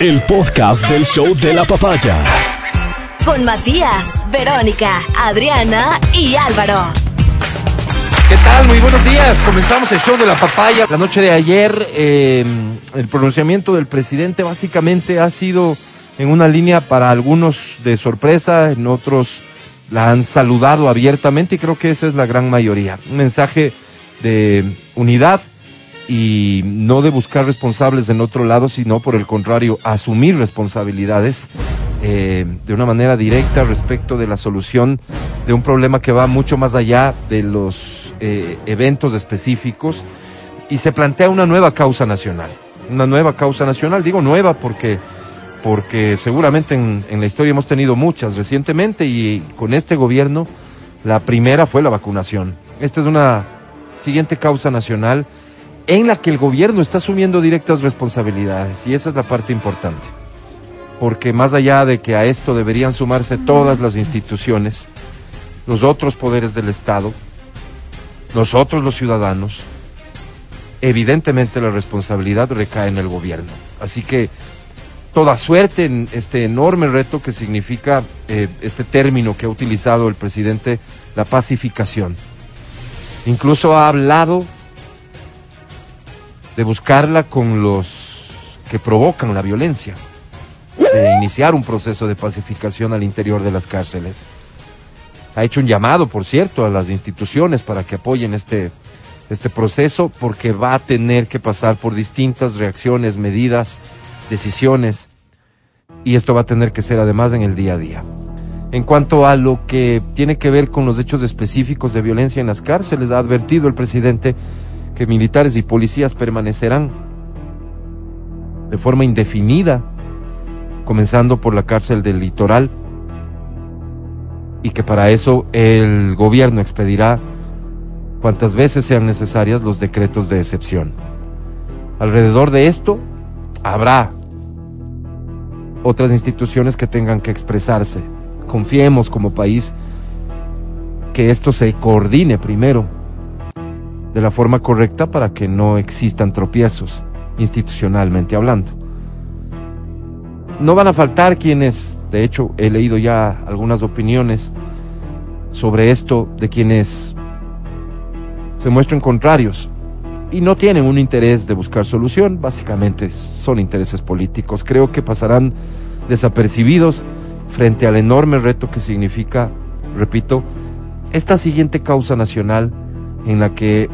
el podcast del show de la papaya. Con Matías, Verónica, Adriana y Álvaro. ¿Qué tal? Muy buenos días. Comenzamos el show de la papaya. La noche de ayer, eh, el pronunciamiento del presidente básicamente ha sido en una línea para algunos de sorpresa, en otros la han saludado abiertamente y creo que esa es la gran mayoría. Un mensaje de unidad y no de buscar responsables en otro lado, sino por el contrario, asumir responsabilidades eh, de una manera directa respecto de la solución de un problema que va mucho más allá de los eh, eventos específicos y se plantea una nueva causa nacional. Una nueva causa nacional, digo nueva porque porque seguramente en, en, la historia hemos tenido muchas recientemente y con este gobierno la primera fue la vacunación. Esta es una siguiente causa nacional en la que el gobierno está asumiendo directas responsabilidades y esa es la parte importante. Porque más allá de que a esto deberían sumarse todas las instituciones, los otros poderes del Estado, nosotros los ciudadanos, evidentemente la responsabilidad recae en el gobierno. Así que toda suerte en este enorme reto que significa eh, este término que ha utilizado el presidente, la pacificación. Incluso ha hablado de buscarla con los que provocan la violencia, de iniciar un proceso de pacificación al interior de las cárceles. Ha hecho un llamado, por cierto, a las instituciones para que apoyen este, este proceso porque va a tener que pasar por distintas reacciones, medidas, decisiones y esto va a tener que ser además en el día a día. En cuanto a lo que tiene que ver con los hechos específicos de violencia en las cárceles, ha advertido el presidente que militares y policías permanecerán de forma indefinida, comenzando por la cárcel del litoral, y que para eso el gobierno expedirá cuantas veces sean necesarias los decretos de excepción. Alrededor de esto habrá otras instituciones que tengan que expresarse. Confiemos como país que esto se coordine primero de la forma correcta para que no existan tropiezos institucionalmente hablando. No van a faltar quienes, de hecho he leído ya algunas opiniones sobre esto de quienes se muestran contrarios y no tienen un interés de buscar solución, básicamente son intereses políticos. Creo que pasarán desapercibidos frente al enorme reto que significa, repito, esta siguiente causa nacional en la que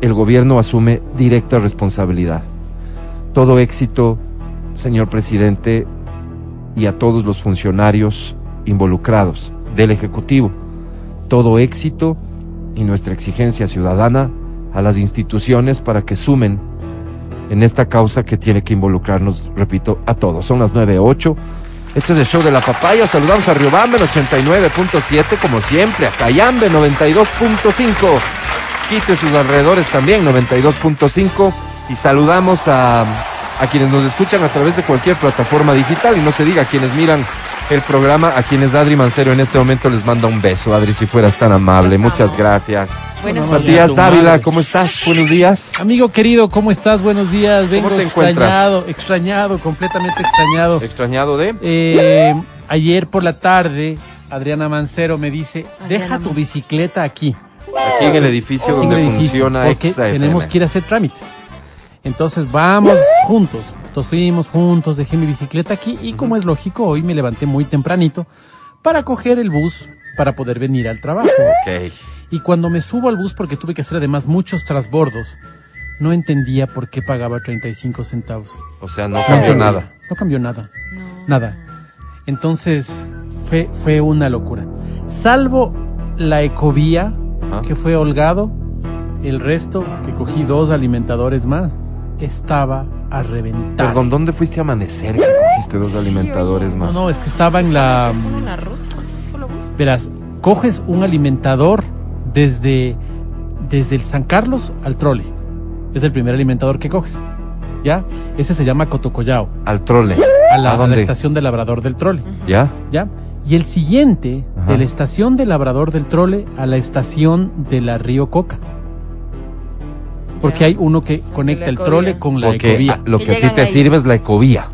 el gobierno asume directa responsabilidad. Todo éxito, señor presidente, y a todos los funcionarios involucrados del Ejecutivo. Todo éxito y nuestra exigencia ciudadana a las instituciones para que sumen en esta causa que tiene que involucrarnos, repito, a todos. Son las 9.08. Este es el show de la papaya. Saludamos a Riobambe en 89.7, como siempre, a Cayambe 92.5. Quito y sus alrededores también, 92.5. Y saludamos a, a quienes nos escuchan a través de cualquier plataforma digital. Y no se diga a quienes miran el programa, a quienes Adri Mancero en este momento les manda un beso. Adri, si fueras tan amable. Muchas gracias. Buenos Matías Dávila, ¿cómo estás? Buenos días. Amigo querido, ¿cómo estás? Buenos días. Vengo te extrañado, encuentras? extrañado, completamente extrañado. ¿Extrañado de? Eh, ayer por la tarde, Adriana Mancero me dice, Adriana deja tu bicicleta aquí. Aquí en el edificio en donde el edificio, funciona porque tenemos que ir a hacer trámites. Entonces vamos juntos. Entonces fuimos juntos, dejé mi bicicleta aquí y como es lógico, hoy me levanté muy tempranito para coger el bus para poder venir al trabajo. Y cuando me subo al bus, porque tuve que hacer además muchos transbordos, no entendía por qué pagaba 35 centavos. O sea, no cambió No, nada. No cambió nada. Nada. Entonces, fue, fue una locura. Salvo la ecovía, Que fue holgado, el resto, que cogí dos alimentadores más, estaba a reventar. Perdón, ¿dónde fuiste a amanecer que cogiste dos alimentadores No, más? no, es que estaba en la... Verás, coges un alimentador desde, desde el San Carlos al Trole. Es el primer alimentador que coges. ¿Ya? Ese se llama Cotocollao, Al trole. a la, ¿A a la dónde? estación de Labrador del Trole. ¿Ya? ¿Ya? Y el siguiente, Ajá. de la estación de Labrador del Trole a la estación de la Río Coca. Porque hay uno que conecta el trole con la Porque ecovía. ah, lo Que que a ti te ahí. sirve es la ecovía.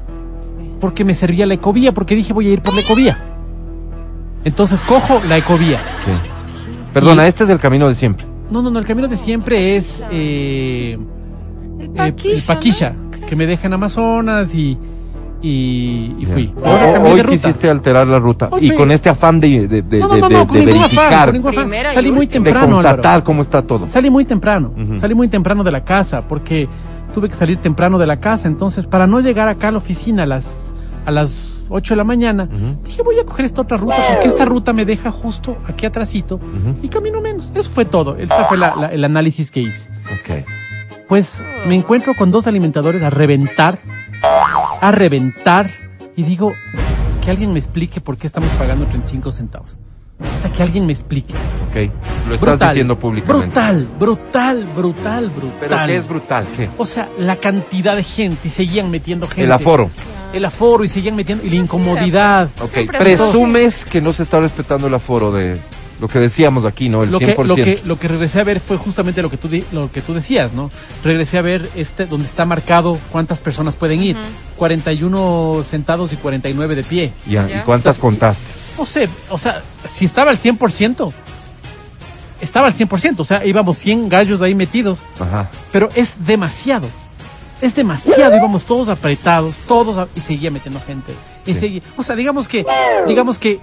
porque me servía la ecovía, porque dije voy a ir por la ecovía. Entonces cojo la ecovía. Sí. Perdona, Y- este es el camino de siempre. No, no, no, el camino de siempre es eh, El eh, el Paquisha, que me deja en Amazonas y, y, fui. Ahora hoy de ruta. quisiste alterar la ruta Hoy y fui- con este afán de, de, de- No, no, no, de- afán, verificar, afán. Salí muy última. de temprano, constatar Álvaro. cómo está todo. Salí muy temprano, salí muy temprano de la casa porque tuve que salir temprano de la casa, entonces para no llegar acá a la oficina a las a las 8 de la mañana, dije voy a coger esta otra ruta porque esta ruta me deja justo aquí atrásito y camino menos. Eso fue todo, ese fue la- la- el análisis que hice. Ok. Pues me encuentro con dos alimentadores a reventar, a reventar, y digo, que alguien me explique por qué estamos pagando 35 centavos. O sea, que alguien me explique. Ok. Lo estás Brutal, diciendo públicamente. Brutal, brutal, brutal, brutal. ¿Pero qué es brutal? ¿Qué? O sea, la cantidad de gente y seguían metiendo gente. El aforo. El aforo y seguían metiendo. Y la incomodidad. Ok. Presumes que no se está respetando el aforo de lo que decíamos aquí, ¿no? El Lo que, 100%. lo, que, lo que regresé a ver fue justamente lo que tú, lo que tú decías, ¿no? Regresé a ver este donde está marcado cuántas personas pueden ir. 41 sentados y 49 de pie. Ya, ¿Y cuántas contaste? No sé, o sea, si estaba al 100%, estaba al 100%, o sea, íbamos 100 gallos ahí metidos, Ajá. pero es demasiado. Es demasiado, íbamos todos apretados, todos a- y seguía metiendo gente. Y Sí. seguía- o sea, digamos que digamos que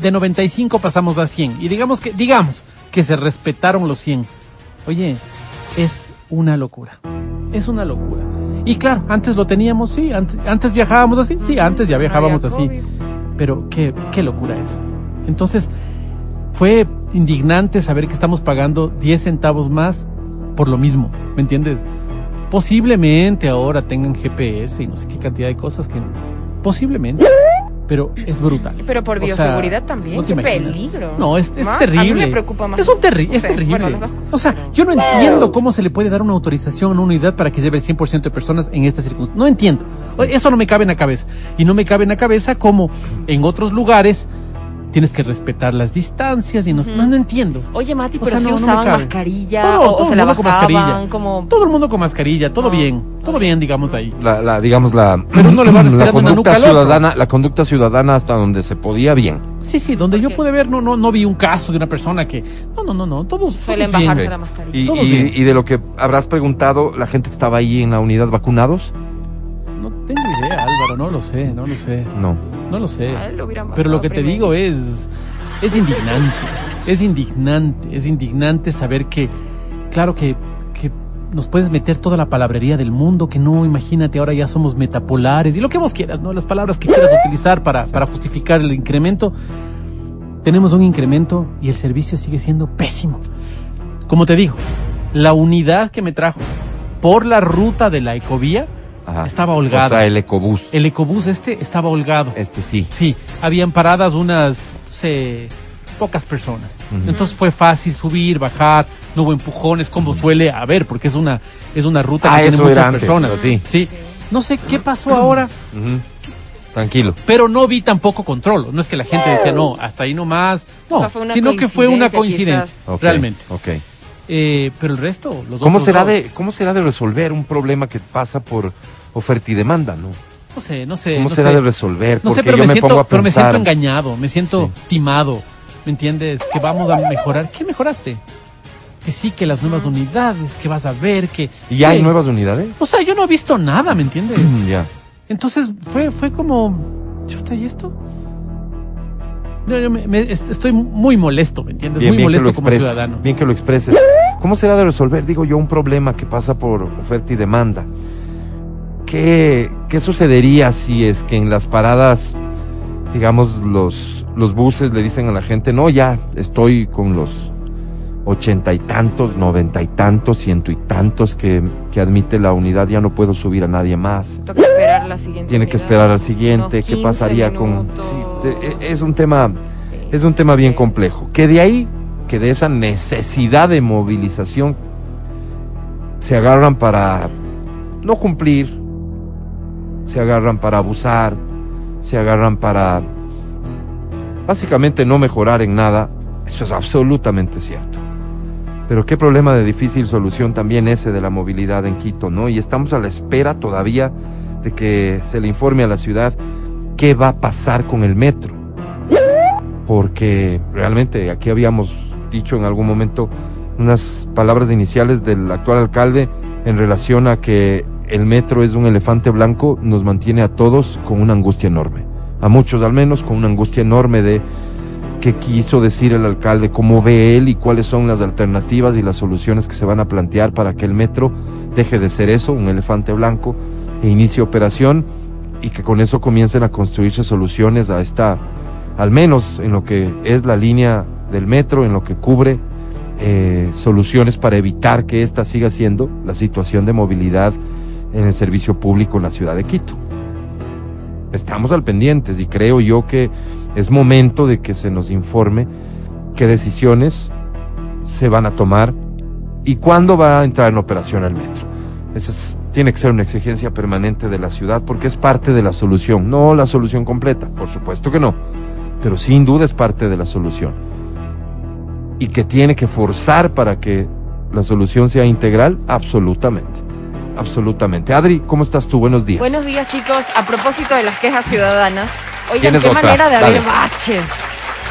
de 95 pasamos a 100 y digamos que digamos que se respetaron los 100. Oye, es una locura. Es una locura. Y claro, antes lo teníamos, sí, antes, antes viajábamos así, sí, antes ya viajábamos así. Pero qué, qué locura es. Entonces, fue indignante saber que estamos pagando 10 centavos más por lo mismo, ¿me entiendes? Posiblemente ahora tengan GPS y no sé qué cantidad de cosas que... Posiblemente. Pero es brutal. Pero por O sea, bioseguridad también, no qué imaginas. peligro. No, es, es Más, a mí terrible. me preocupa más. Es un terri es terrible. bueno, cosas, o sea, pero- yo no entiendo cómo se le puede dar una autorización a una unidad para que lleve el 100% de personas en esta circunstancia. No entiendo. Eso no me cabe en la cabeza. Y no me cabe en la cabeza como en otros lugares tienes que respetar las distancias y no, no, no entiendo. Oye, Mati, O pero sea, si no, usaban mascarilla Todo, o, o todo se el la mundo con mascarilla. como... Todo el mundo con mascarilla, todo No, bien, todo bien, digamos ahí. La, la, digamos, la, Pero uno le va la conducta nuca ciudadana, la conducta ciudadana hasta donde se podía bien. Sí, sí, donde yo pude ver, no, no, no vi un caso de una persona que. No, no, no, no. Todos. Suelen todos bien. bajarse Ok. la mascarilla. Y, Todos y- bien. y de lo que habrás preguntado, la gente que estaba ahí en la unidad vacunados, no lo sé, no lo sé. no. No lo sé. A él lo hubieran Pero lo que te digo es. Es indignante. Es indignante. Es indignante saber que. Claro que. que nos puedes meter toda la palabrería del mundo, que no, imagínate, ahora ya somos metapolares y lo que vos quieras, ¿no? Las palabras que quieras utilizar para, para justificar el incremento. Tenemos un incremento y el servicio sigue siendo pésimo. Como te digo, la unidad que me trajo por la ruta de la ecovía Ajá. estaba holgada. O sea, el ecobús. El ecobús este estaba holgado. Este sí. Sí, habían paradas unas, no sé, pocas personas. Entonces fue fácil subir, bajar, no hubo empujones como suele haber, porque es una, es una ruta Ah, que tiene muchas antes, personas. sí. sí. No sé qué pasó ahora. Tranquilo. pero no vi tampoco control. No es que la gente decía, no, hasta ahí nomás. No, O sea, fue una sino que fue una coincidencia, realmente. Ok. Eh, pero el resto, los ¿Cómo será, dos, de, ¿Cómo será de resolver un problema que pasa por oferta y demanda, no? No sé, no sé. ¿Cómo no será sé. de resolver? No sé, Porque pero yo me, siento, pongo a pero me pensar. siento engañado, me siento Sí. timado. ¿Me entiendes? Que vamos a mejorar. ¿Qué mejoraste? Que sí, que las nuevas unidades, que vas a ver, que... ¿Y hay nuevas unidades? O sea, yo no he visto nada, ¿me entiendes? ya. Entonces fue, fue como... ¿Chuta, y esto? Yo, yo me- me- est- estoy muy molesto, ¿me entiendes? Bien, muy bien molesto como expreses. ciudadano. Bien que lo expreses. ¿Cómo será de resolver, digo yo, un problema que pasa por oferta y demanda? ¿Qué, qué sucedería si es que en las paradas, digamos, los, los buses le dicen a la gente, no, ya estoy con los ochenta y tantos, noventa y tantos, ciento y tantos que, que admite la unidad, ya no puedo subir a nadie más? Toca esperar la siguiente Tiene que esperar al siguiente, ¿qué 15 pasaría con...? Sí, e- es un tema... Es un tema bien complejo. Que de ahí, que de esa necesidad de movilización, se agarran para no cumplir, se agarran para abusar, se agarran para básicamente no mejorar en nada. Eso es absolutamente cierto. Pero qué problema de difícil solución también ese de la movilidad en Quito, ¿no? Y estamos a la espera todavía de que se le informe a la ciudad qué va a pasar con el metro. Porque realmente aquí habíamos dicho en algún momento unas palabras iniciales del actual alcalde en relación a que el metro es un elefante blanco, nos mantiene a todos con una angustia enorme. A muchos al menos con una angustia enorme de qué quiso decir el alcalde, cómo ve él y cuáles son las alternativas y las soluciones que se van a plantear para que el metro deje de ser eso, un elefante blanco, e inicie operación y que con eso comiencen a construirse soluciones a esta, al menos en lo que es la línea del metro, en lo que cubre eh, soluciones para evitar que esta siga siendo la situación de movilidad en el servicio público en la ciudad de Quito. Estamos al pendientes y creo yo que es momento de que se nos informe qué decisiones se van a tomar y cuándo va a entrar en operación el metro. Esa es- tiene que ser una exigencia permanente de la ciudad porque es parte de la solución, no la solución completa, por supuesto que no, pero sin duda es parte de la solución. Y que tiene que forzar para que la solución sea integral, absolutamente. Absolutamente. Adri, ¿cómo estás tú? Buenos días. Buenos días, chicos. A propósito de las quejas ciudadanas, oigan, ¿Tienes qué otra? manera de Dale. haber baches.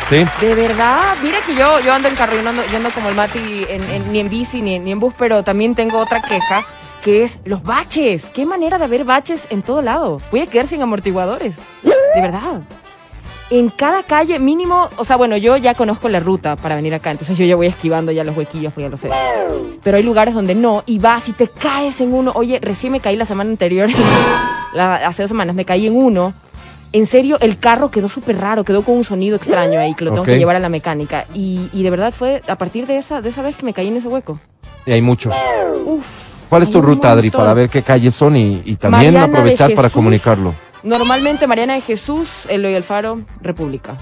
¿Sí? De verdad, mira que yo, yo ando en carro, yo no ando, yo ando como el Mati, en- en- ni en bici ni, ni en bus, pero también tengo otra queja, que es los baches. Qué manera de haber baches en todo lado. Voy a quedar sin amortiguadores. De verdad. En cada calle mínimo, o sea, bueno, yo ya conozco la ruta para venir acá, entonces yo ya voy esquivando ya los huequillos, pues ya lo sé. Pero hay lugares donde no, y vas y te caes en uno. Oye, recién me caí la semana anterior, la- hace dos semanas me caí en uno. En serio, el carro quedó súper raro, quedó con un sonido extraño ahí, que lo tengo que llevar a la mecánica. Y, y de verdad fue a partir de esa, de esa vez que me caí en ese hueco. Y hay muchos. Uf. ¿Cuál es tu ruta, Adri, para ver qué calles son y, y también Mariana aprovechar para comunicarlo? Normalmente Mariana de Jesús, Eloy Alfaro, República.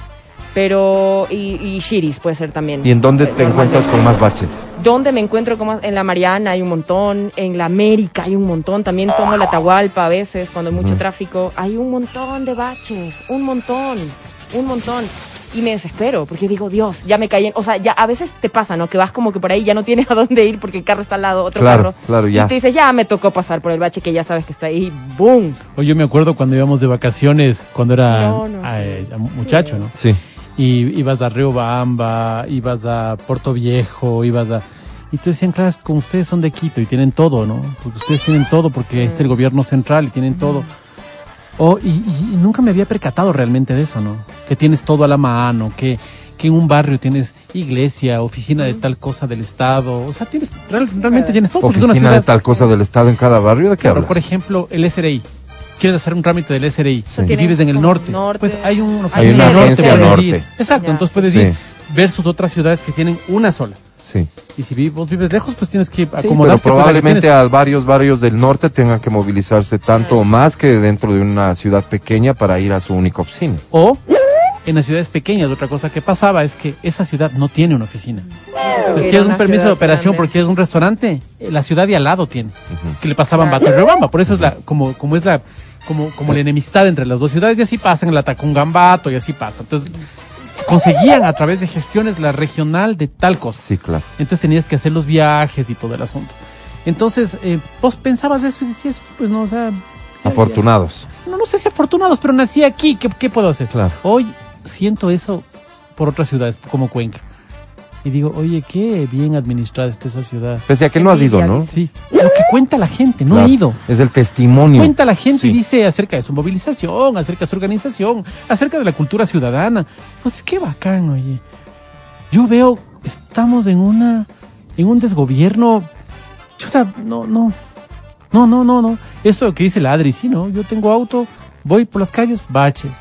Pero, y, y Shiris puede ser también. ¿Y en dónde Eh, te encuentras con más baches? ¿Dónde me encuentro? Como en la Mariana hay un montón, en la América hay un montón, también tomo la Atahualpa a veces cuando hay mucho tráfico. Hay un montón de baches, un montón, un montón. Y me desespero porque digo, Dios, ya me caí en... O sea, ya a veces te pasa, ¿no? Que vas como que por ahí ya no tienes a dónde ir porque el carro está al lado, otro Claro, carro. claro, ya. Y te dices, ya me tocó pasar por el bache que ya sabes que está ahí. ¡Boom! Oye, yo me acuerdo cuando íbamos de vacaciones, cuando era No, no, eh, sí. muchacho, ¿no? Sí. Y ibas a Río Bamba, ibas a Puerto Viejo, ibas a... Y tú decían, claro, como ustedes son de Quito y tienen todo, ¿no? Porque ustedes tienen todo, porque es el gobierno central y tienen todo. Oh, y, y- y nunca me había percatado realmente de eso, ¿no? Que tienes todo a la mano, que, que en un barrio tienes iglesia, oficina de tal cosa del Estado, o sea, tienes, real- realmente tienes todo. Oficina de ciudad- tal cosa del Estado en cada barrio, ¿de qué Claro, hablas? por ejemplo, el SRI. Quieres hacer un trámite del SRI Sí. y vives en el norte. norte. Pues hay, un, Hay una agencia norte. ir. Exacto, Ya. entonces puedes Sí. ir versus otras ciudades que tienen una sola. Sí. Y si vos vives lejos, pues tienes que Sí, pero acomodarte. a que probablemente a varios barrios del norte tengan que movilizarse tanto o más que dentro de una ciudad pequeña para ir a su única oficina. O en las ciudades pequeñas, otra cosa que pasaba es que esa ciudad no tiene una oficina. Entonces quieres un permiso de operación grande. porque quieres un restaurante, eh, la ciudad de al lado tiene. Que le pasaban Bato y Riobamba. Por eso es la, como, como es la, como, como la enemistad entre las dos ciudades, y así pasan en la Tacungambato y así pasa. Entonces, conseguían a través de gestiones la regional de tal cosa. Sí, claro. Entonces tenías que hacer los viajes y todo el asunto. Entonces, eh, vos pensabas eso y decías, pues no, o sea. Afortunados. ya- no, no sé si afortunados, pero nací aquí, ¿qué, qué puedo hacer? Claro. Hoy siento eso por otras ciudades, como Cuenca. Y digo, oye, qué bien administrada está esa ciudad. Pese a que no has ido, ¿no? Sí, lo que cuenta la gente, no Claro. he ido. Es el testimonio. Cuenta la gente y dice acerca de su movilización, acerca de su organización, acerca de la cultura ciudadana. Pues qué bacán, oye. Yo veo, estamos en una, en un desgobierno. Chuta, no, no. No, no, no, no. Esto que dice la Adri, sí, ¿no? Yo tengo auto, voy por las calles, baches.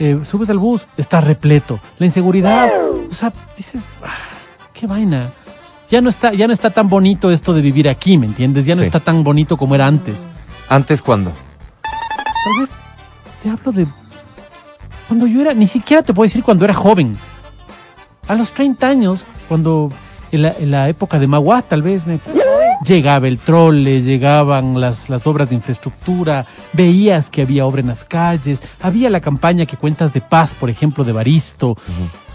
Eh, subes al bus, está repleto. La inseguridad. O sea, dices, ah, qué vaina. Ya no está, ya no está tan bonito esto de vivir aquí, ¿me entiendes? Ya no Sí. está tan bonito como era antes. ¿Antes cuándo? Tal vez te hablo de cuando yo era, ni siquiera te puedo decir cuando era joven. A los 30 años, cuando en la, en la época de Magua, tal vez me llegaba el trole, llegaban las, las obras de infraestructura, veías que había obra en las calles, había la campaña que cuentas de paz, por ejemplo, de Baristo.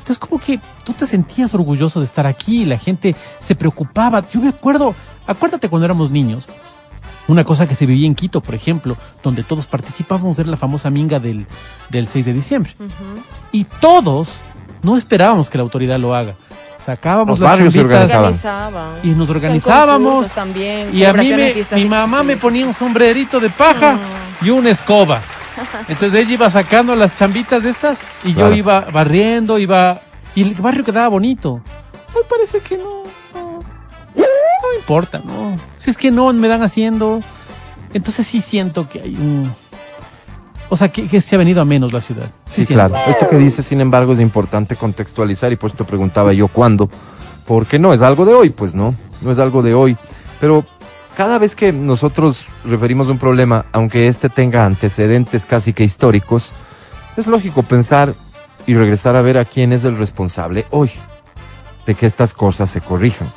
Entonces como que tú te sentías orgulloso de estar aquí, la gente se preocupaba. Yo me acuerdo, acuérdate cuando éramos niños, Una cosa que se vivía en Quito, por ejemplo, donde todos participábamos, era la famosa minga del, del 6 de diciembre. Y todos no esperábamos que la autoridad lo haga. Sacábamos Los las barrios se chambitas organizaban. y nos organizábamos. también, Y a mí me, mi mamá me ponía un sombrerito de paja y una escoba. Entonces ella iba sacando las chambitas estas y Claro. yo iba barriendo, iba... Y el barrio quedaba bonito. Hoy parece que no, no, no importa, ¿no? Si es que no me dan haciendo... Entonces sí siento que hay un... O sea, que, que se ha venido a menos la ciudad. Sí, claro. Esto que dices, sin embargo, es importante contextualizar y por eso te preguntaba yo cuándo. Porque no es algo de hoy, pues no, no es algo de hoy. Pero cada vez que nosotros referimos un problema, aunque este tenga antecedentes casi que históricos, es lógico pensar y regresar a ver a quién es el responsable hoy de que estas cosas se corrijan.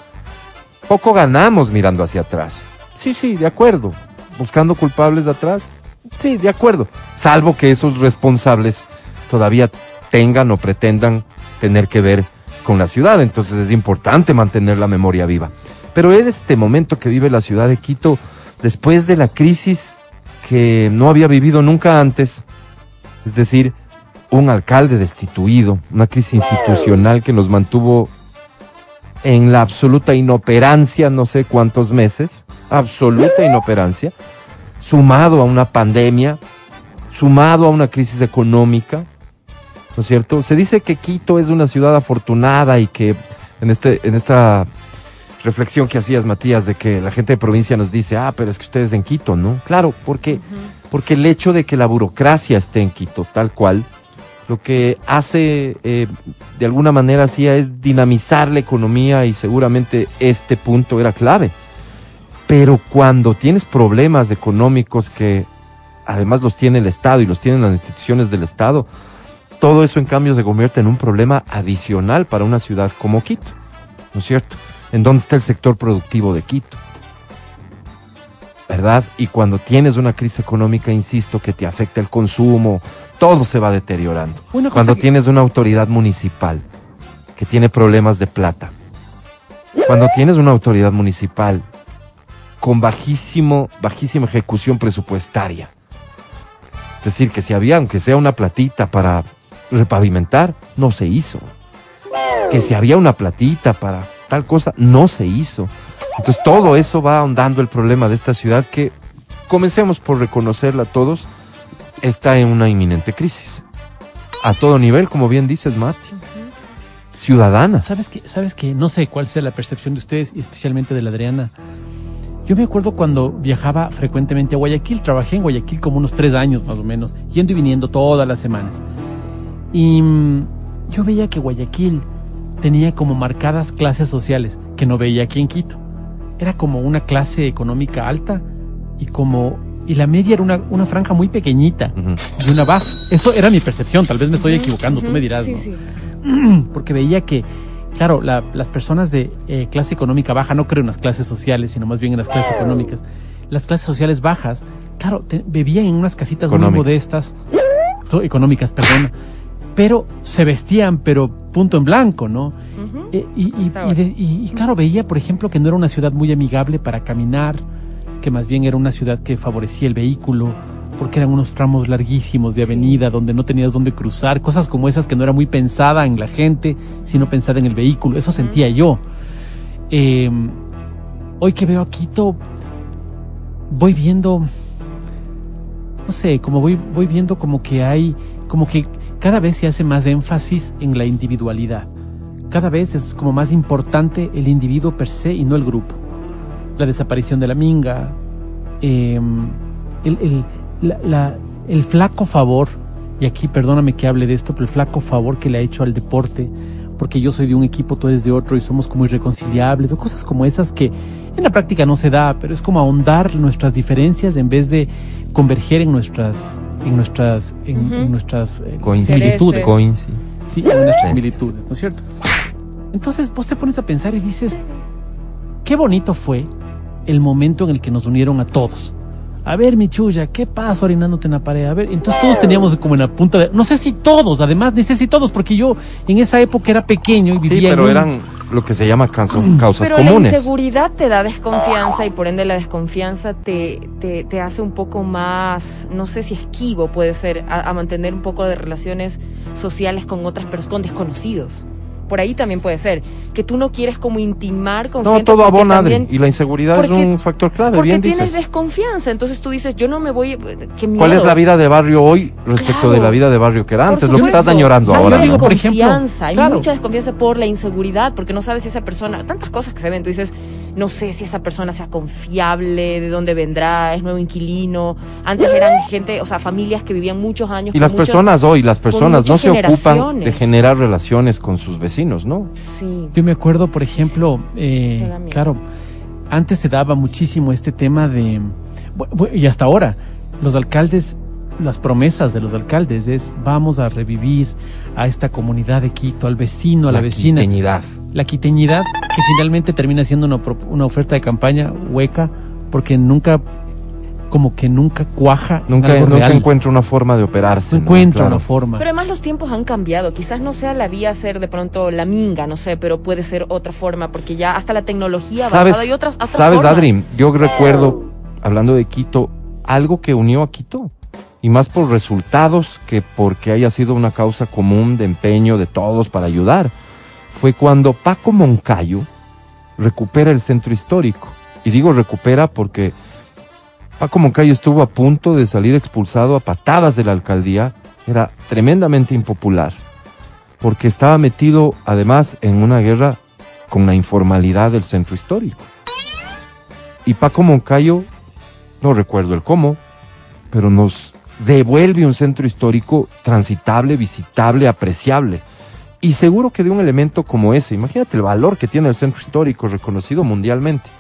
Poco ganamos mirando hacia atrás. Sí, sí, de acuerdo. Buscando culpables de atrás. Sí, de acuerdo. Salvo que esos responsables todavía tengan o pretendan tener que ver con la ciudad. Entonces es importante mantener la memoria viva. Pero en este momento que vive la ciudad de Quito, después de la crisis que no había vivido nunca antes, es decir, un alcalde destituido, una crisis institucional que nos mantuvo en la absoluta inoperancia no sé cuántos meses, absoluta inoperancia, sumado a una pandemia, sumado a una crisis económica, ¿no es cierto? Se dice que Quito es una ciudad afortunada y que en, este, en esta reflexión que hacías, Matías, de que la gente de provincia nos dice, ah, pero es que ustedes en Quito, ¿no? Claro, porque, porque el hecho de que la burocracia esté en Quito tal cual, lo que hace eh, de alguna manera hacía es dinamizar la economía y seguramente este punto era clave. Pero cuando tienes problemas económicos que además los tiene el Estado y los tienen las instituciones del Estado, todo eso en cambio se convierte en un problema adicional para una ciudad como Quito, ¿no es cierto? ¿En dónde está el sector productivo de Quito? ¿Verdad? Y cuando tienes una crisis económica, insisto, que te afecta el consumo, todo se va deteriorando. Cuando que- tienes una autoridad municipal que tiene problemas de plata, cuando tienes una autoridad municipal con bajísimo, bajísima ejecución presupuestaria, es decir, que si había, aunque sea una platita para repavimentar, no se hizo. Que si había una platita para tal cosa, no se hizo. Entonces todo eso va ahondando el problema de esta ciudad que, comencemos por reconocerla todos, está en una inminente crisis. A todo nivel, como bien dices, Mati. Ciudadana. ¿Sabes que, sabes que no sé cuál sea la percepción de ustedes y especialmente de la Adriana? Yo me acuerdo cuando viajaba frecuentemente a Guayaquil, trabajé en Guayaquil como unos tres años más o menos, yendo y viniendo todas las semanas. Y mm, yo veía que Guayaquil tenía como marcadas clases sociales que no veía aquí en Quito. Era como una clase económica alta y como y la media era una, una franja muy pequeñita Ujú. y una baja. Eso era mi percepción, tal vez me estoy equivocando, tú me dirás. Sí, ¿no? sí. porque veía que, claro, la- las personas de eh, clase económica baja, no creo en las clases sociales, sino más bien en las clases económicas, las clases sociales bajas, claro, te- vivían en unas casitas muy Económicas. modestas, económicas, perdón, pero se vestían, pero punto en blanco, ¿no? Eh, y, y- Está y de- y- y claro, veía, por ejemplo, que no era una ciudad muy amigable para caminar, que más bien era una ciudad que favorecía el vehículo, porque eran unos tramos larguísimos de avenida donde no tenías dónde cruzar, cosas como esas que no era muy pensada en la gente, sino pensada en el vehículo. Eso sentía yo. Eh, hoy que veo a Quito, voy viendo, no sé, como voy, voy viendo como que hay, como que cada vez se hace más énfasis en la individualidad. Cada vez es como más importante el individuo per se y no el grupo. La desaparición de la minga, eh, el, el- el flaco favor, y aquí perdóname que hable de esto, pero el flaco favor que le ha hecho al deporte, porque yo soy de un equipo, tú eres de otro y somos como irreconciliables, o cosas como esas que en la práctica no se da, pero es como ahondar nuestras diferencias en vez de converger en nuestras, en nuestras, en, en nuestras eh. Coinci- Sí, en nuestras Sí. similitudes, ¿no es cierto? Entonces vos te pones a pensar y dices, qué bonito fue el momento en el que nos unieron a todos. A ver, mi chulla, ¿qué pasó orinándote en la pared? A ver, entonces todos teníamos como en la punta de... No sé si todos, además, dice si todos, porque yo en esa época era pequeño y Sí, vivía pero en un- eran, lo que se llama causa- causas Pero la comunes. inseguridad te da desconfianza y por ende la desconfianza te, te, te hace un poco más, no sé si esquivo puede ser, a, a mantener un poco de relaciones sociales con otras personas, con desconocidos. Por ahí también puede ser, que tú no quieres como intimar con No, gente. todo porque abona, también- y la inseguridad es un factor clave, Porque bien tienes dices. desconfianza, entonces tú dices, yo no me voy, qué miedo. ¿Cuál es la vida de barrio hoy respecto Claro. de la vida de barrio que era Por antes? Lo que estás añorando Hay ahora. ¿no? por ejemplo, desconfianza, hay claro. mucha desconfianza por la inseguridad, porque no sabes si esa persona, tantas cosas que se ven, tú dices, no sé si esa persona sea confiable, de dónde vendrá, es nuevo inquilino. Antes eran gente, o sea, familias que vivían muchos años. Y las muchos- personas hoy, las personas no se ocupan de generar relaciones con sus vecinos, ¿no? Sí. Yo me acuerdo, por ejemplo, eh, claro, antes se daba muchísimo este tema de, y hasta ahora, los alcaldes, las promesas de los alcaldes es vamos a revivir a esta comunidad de Quito, al vecino, a la, vecina. quiteñidad. La quiteñidad que finalmente termina siendo una, pro- una oferta de campaña hueca porque nunca, como que nunca cuaja en Nunca, algo nunca encuentra una forma de operarse. No ¿no? encuentra Claro. una forma. Pero además los tiempos han cambiado. Quizás no sea la vía ser de pronto la minga, no sé, pero puede ser otra forma, porque ya hasta la tecnología ha ¿Sabes, avanzado y otras, otras ¿sabes. Adri? Yo recuerdo, hablando de Quito, algo que unió a Quito. Y más por resultados que porque haya sido una causa común de empeño de todos para ayudar. Fue cuando Paco Moncayo recupera el centro histórico. Y digo recupera porque Paco Moncayo estuvo a punto de salir expulsado a patadas de la alcaldía. Era tremendamente impopular. Porque estaba metido además en una guerra con la informalidad del centro histórico. Y Paco Moncayo, no recuerdo el cómo, pero nos devuelve un centro histórico transitable, visitable, apreciable. Y seguro que de un elemento como ese, imagínate el valor que tiene el centro histórico reconocido mundialmente,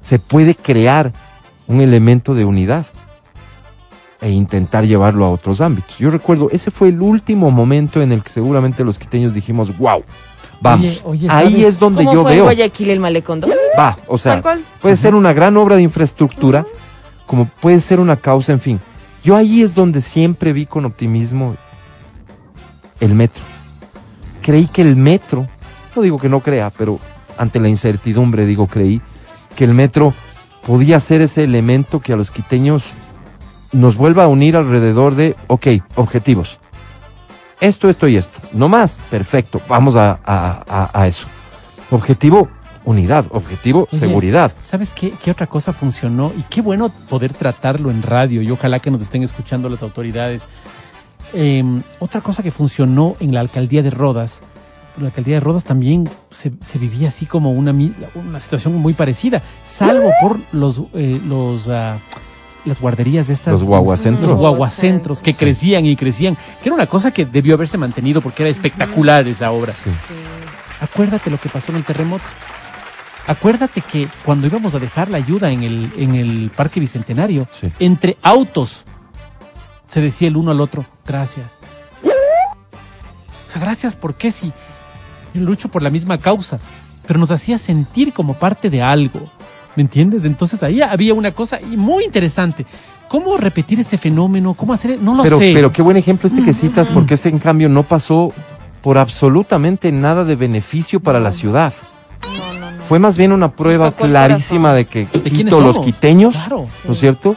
se puede crear un elemento de unidad e intentar llevarlo a otros ámbitos. Yo recuerdo, ese fue el último momento en el que seguramente los quiteños dijimos, wow, vamos. Oye, oye, Ahí ¿sabes es donde ¿Cómo yo fue en veo. Guayaquil el malecón? Va, o sea, puede ser una gran obra de infraestructura, como puede ser una causa, en fin. Yo ahí es donde siempre vi con optimismo el metro. Creí que el metro, no digo que no crea, pero ante la incertidumbre digo creí, que el metro podía ser ese elemento que a los quiteños nos vuelva a unir alrededor de, ok, objetivos. Esto, esto y esto. No más, perfecto, vamos a, a- a- a eso. Objetivo, unidad. Objetivo, Oye, seguridad. ¿Sabes qué, qué otra cosa funcionó? Y qué bueno poder tratarlo en radio y ojalá que nos estén escuchando las autoridades. Eh, otra cosa que funcionó en la alcaldía de Rodas, en la alcaldía de Rodas también se, se vivía así como una, una situación muy parecida, salvo por los, eh, los ah, las guarderías de estas. Los guaguacentros. Los guaguacentros que Sí. crecían y crecían, que era una cosa que debió haberse mantenido porque era espectacular esa obra. Sí. Acuérdate lo que pasó en el terremoto. Acuérdate que cuando íbamos a dejar la ayuda en el, en el Parque Bicentenario, Sí. entre autos, se decía el uno al otro, gracias. O sea, gracias, ¿por qué si yo lucho por la misma causa? Pero nos hacía sentir como parte de algo, ¿me entiendes? Entonces ahí había una cosa y muy interesante. ¿Cómo repetir ese fenómeno? ¿Cómo hacer? No lo Pero, sé. pero qué buen ejemplo este que citas, porque este en cambio no pasó por absolutamente nada de beneficio para la ciudad. No, no, no. Fue más bien una prueba clarísima de que ¿De Quito, los quiteños, Claro. ¿no es cierto?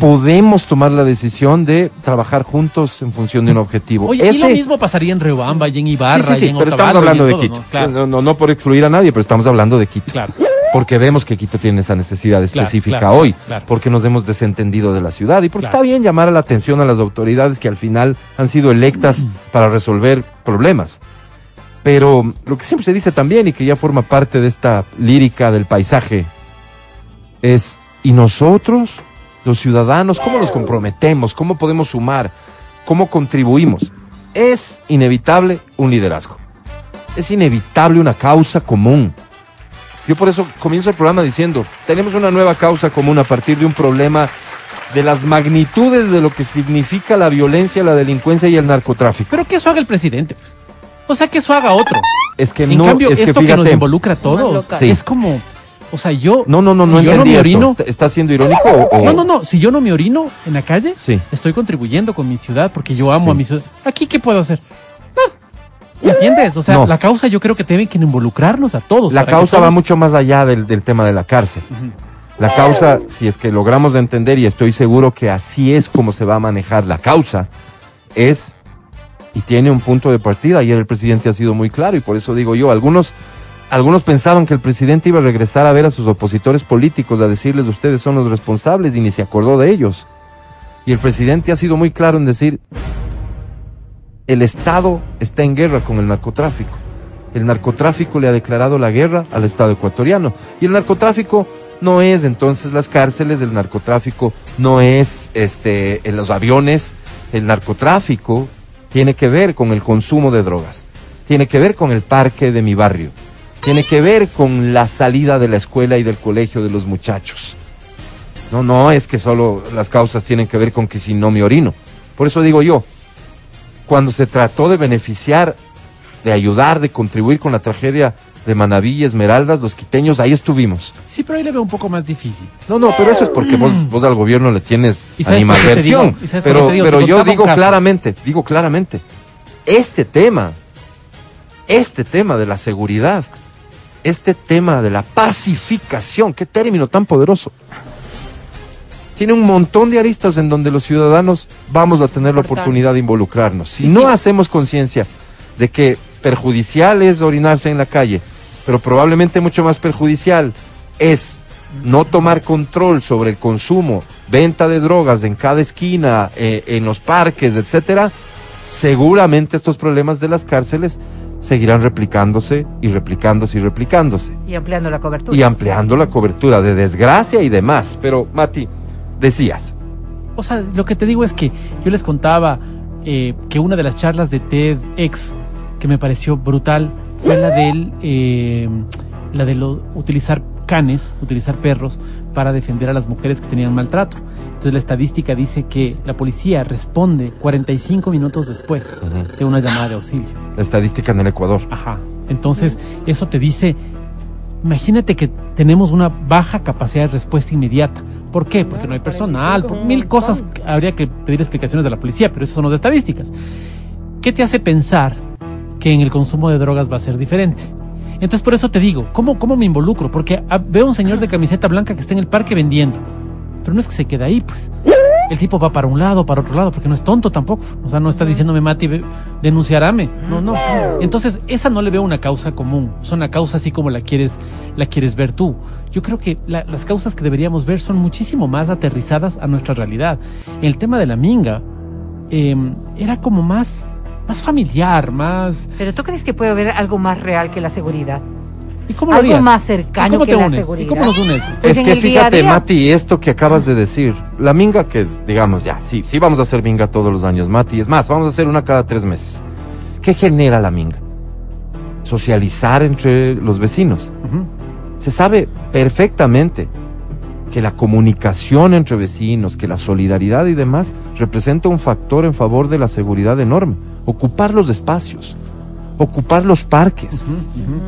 Podemos tomar la decisión de trabajar juntos en función de un objetivo. Oye, y lo mismo pasaría en Riobamba y en Ibarra sí, sí, sí, y en pero estamos y hablando en de todo, Quito. ¿no? Claro, No, no, no por excluir a nadie, pero estamos hablando de Quito. claro. Porque vemos que Quito tiene esa necesidad específica claro, hoy, claro. porque nos hemos desentendido de la ciudad y porque Claro. está bien llamar a la atención a las autoridades que al final han sido electas para resolver problemas. Pero lo que siempre se dice también y que ya forma parte de esta lírica del paisaje es, ¿y nosotros, los ciudadanos, cómo nos comprometemos? ¿Cómo podemos sumar? ¿Cómo contribuimos? Es inevitable un liderazgo. Es inevitable una causa común. Yo por eso comienzo el programa diciendo, tenemos una nueva causa común a partir de un problema de las magnitudes de lo que significa la violencia, la delincuencia y el narcotráfico. Pero que eso haga el presidente, pues. O sea, que eso haga otro. Es que En no, cambio, es que esto que, nos involucra a todos. Sí. es como, o sea, yo. no, no, no, no si yo no me orino. ¿Está- ¿Estás siendo irónico o, o- No, no, no. Si yo no me orino en la calle, Sí. estoy contribuyendo con mi ciudad porque yo amo Sí. a mi ciudad. ¿Aquí qué puedo hacer? ¿Me entiendes? O sea, No. la causa yo creo que tiene que involucrarnos a todos. La causa va mucho más allá del, del tema de la cárcel. La causa, si es que logramos entender, y estoy seguro que así es como se va a manejar la causa, es y tiene un punto de partida. Ayer el presidente ha sido muy claro y por eso digo yo, algunos, algunos pensaban que el presidente iba a regresar a ver a sus opositores políticos, a decirles ustedes son los responsables y ni se acordó de ellos. Y el presidente ha sido muy claro en decir, el Estado está en guerra con el narcotráfico. El narcotráfico le ha declarado la guerra al Estado ecuatoriano. Y el narcotráfico no es entonces las cárceles, el narcotráfico no es este, en los aviones, el narcotráfico tiene que ver con el consumo de drogas, tiene que ver con el parque de mi barrio, tiene que ver con la salida de la escuela y del colegio de los muchachos. No, no es que solo las causas tienen que ver con que si no me orino. Por eso digo yo, cuando se trató de beneficiar, de ayudar, de contribuir con la tragedia de Manaví y Esmeraldas, los quiteños, ahí estuvimos. Sí, pero ahí le veo un poco más difícil. No, no, pero eso es porque vos, vos al gobierno le tienes ¿Y sabes por qué te animadversión. Pero, digo? pero yo digo claramente, digo claramente, este tema, este tema de la seguridad, este tema de la pacificación, qué término tan poderoso, tiene un montón de aristas en donde los ciudadanos vamos a tener la oportunidad de involucrarnos. Si no hacemos conciencia de que perjudicial es orinarse en la calle, pero probablemente mucho más perjudicial es no tomar control sobre el consumo, venta de drogas en cada esquina, eh, en los parques, etcétera, seguramente estos problemas de las cárceles seguirán replicándose y replicándose y replicándose Y ampliando la cobertura. y ampliando la cobertura de desgracia y demás. Pero, Mati, decías, O sea, lo que te digo es que yo les contaba eh, que una de las charlas de TEDx que me pareció brutal fue la del eh, la de lo- utilizar canes, utilizar perros para defender a las mujeres que tenían maltrato. Entonces la estadística dice que la policía responde 45 minutos después de una llamada de auxilio. la estadística en el Ecuador. Ajá. Entonces, eso te dice, imagínate que tenemos una baja capacidad de respuesta inmediata. ¿Por qué? Porque no hay personal, 45 por mil cosas habría que pedir explicaciones a la policía, pero eso son las estadísticas. ¿Qué te hace pensar que en el consumo de drogas va a ser diferente? Entonces, por eso te digo, ¿cómo, cómo me involucro? Porque ah, veo un señor de camiseta blanca que está en el parque vendiendo, pero no es que se quede ahí, pues. El tipo va para un lado, para otro lado, porque no es tonto tampoco. O sea, no está diciéndome, Mati, denunciarame. No, no. Entonces, esa no le veo una causa común. Es una causa así como la quieres, la quieres ver tú. Yo creo que la- las causas que deberíamos ver son muchísimo más aterrizadas a nuestra realidad. El tema de la minga eh, era como más, más familiar, más... Pero tú crees que puede haber algo más real que la seguridad. ¿Y cómo lo Algo harías? más ¿Y cercano cómo que te la unes? seguridad. ¿Y cómo nos une eso? Pues es en que el día a fíjate, día. Mati, esto que acabas de decir, la minga que es, digamos, ya, sí, sí vamos a hacer minga todos los años, Mati, es más, vamos a hacer una cada tres meses. ¿Qué genera la minga? Socializar entre los vecinos. Ujú. Se sabe perfectamente que la comunicación entre vecinos, que la solidaridad y demás representa un factor en favor de la seguridad enorme. Ocupar los espacios, ocupar los parques,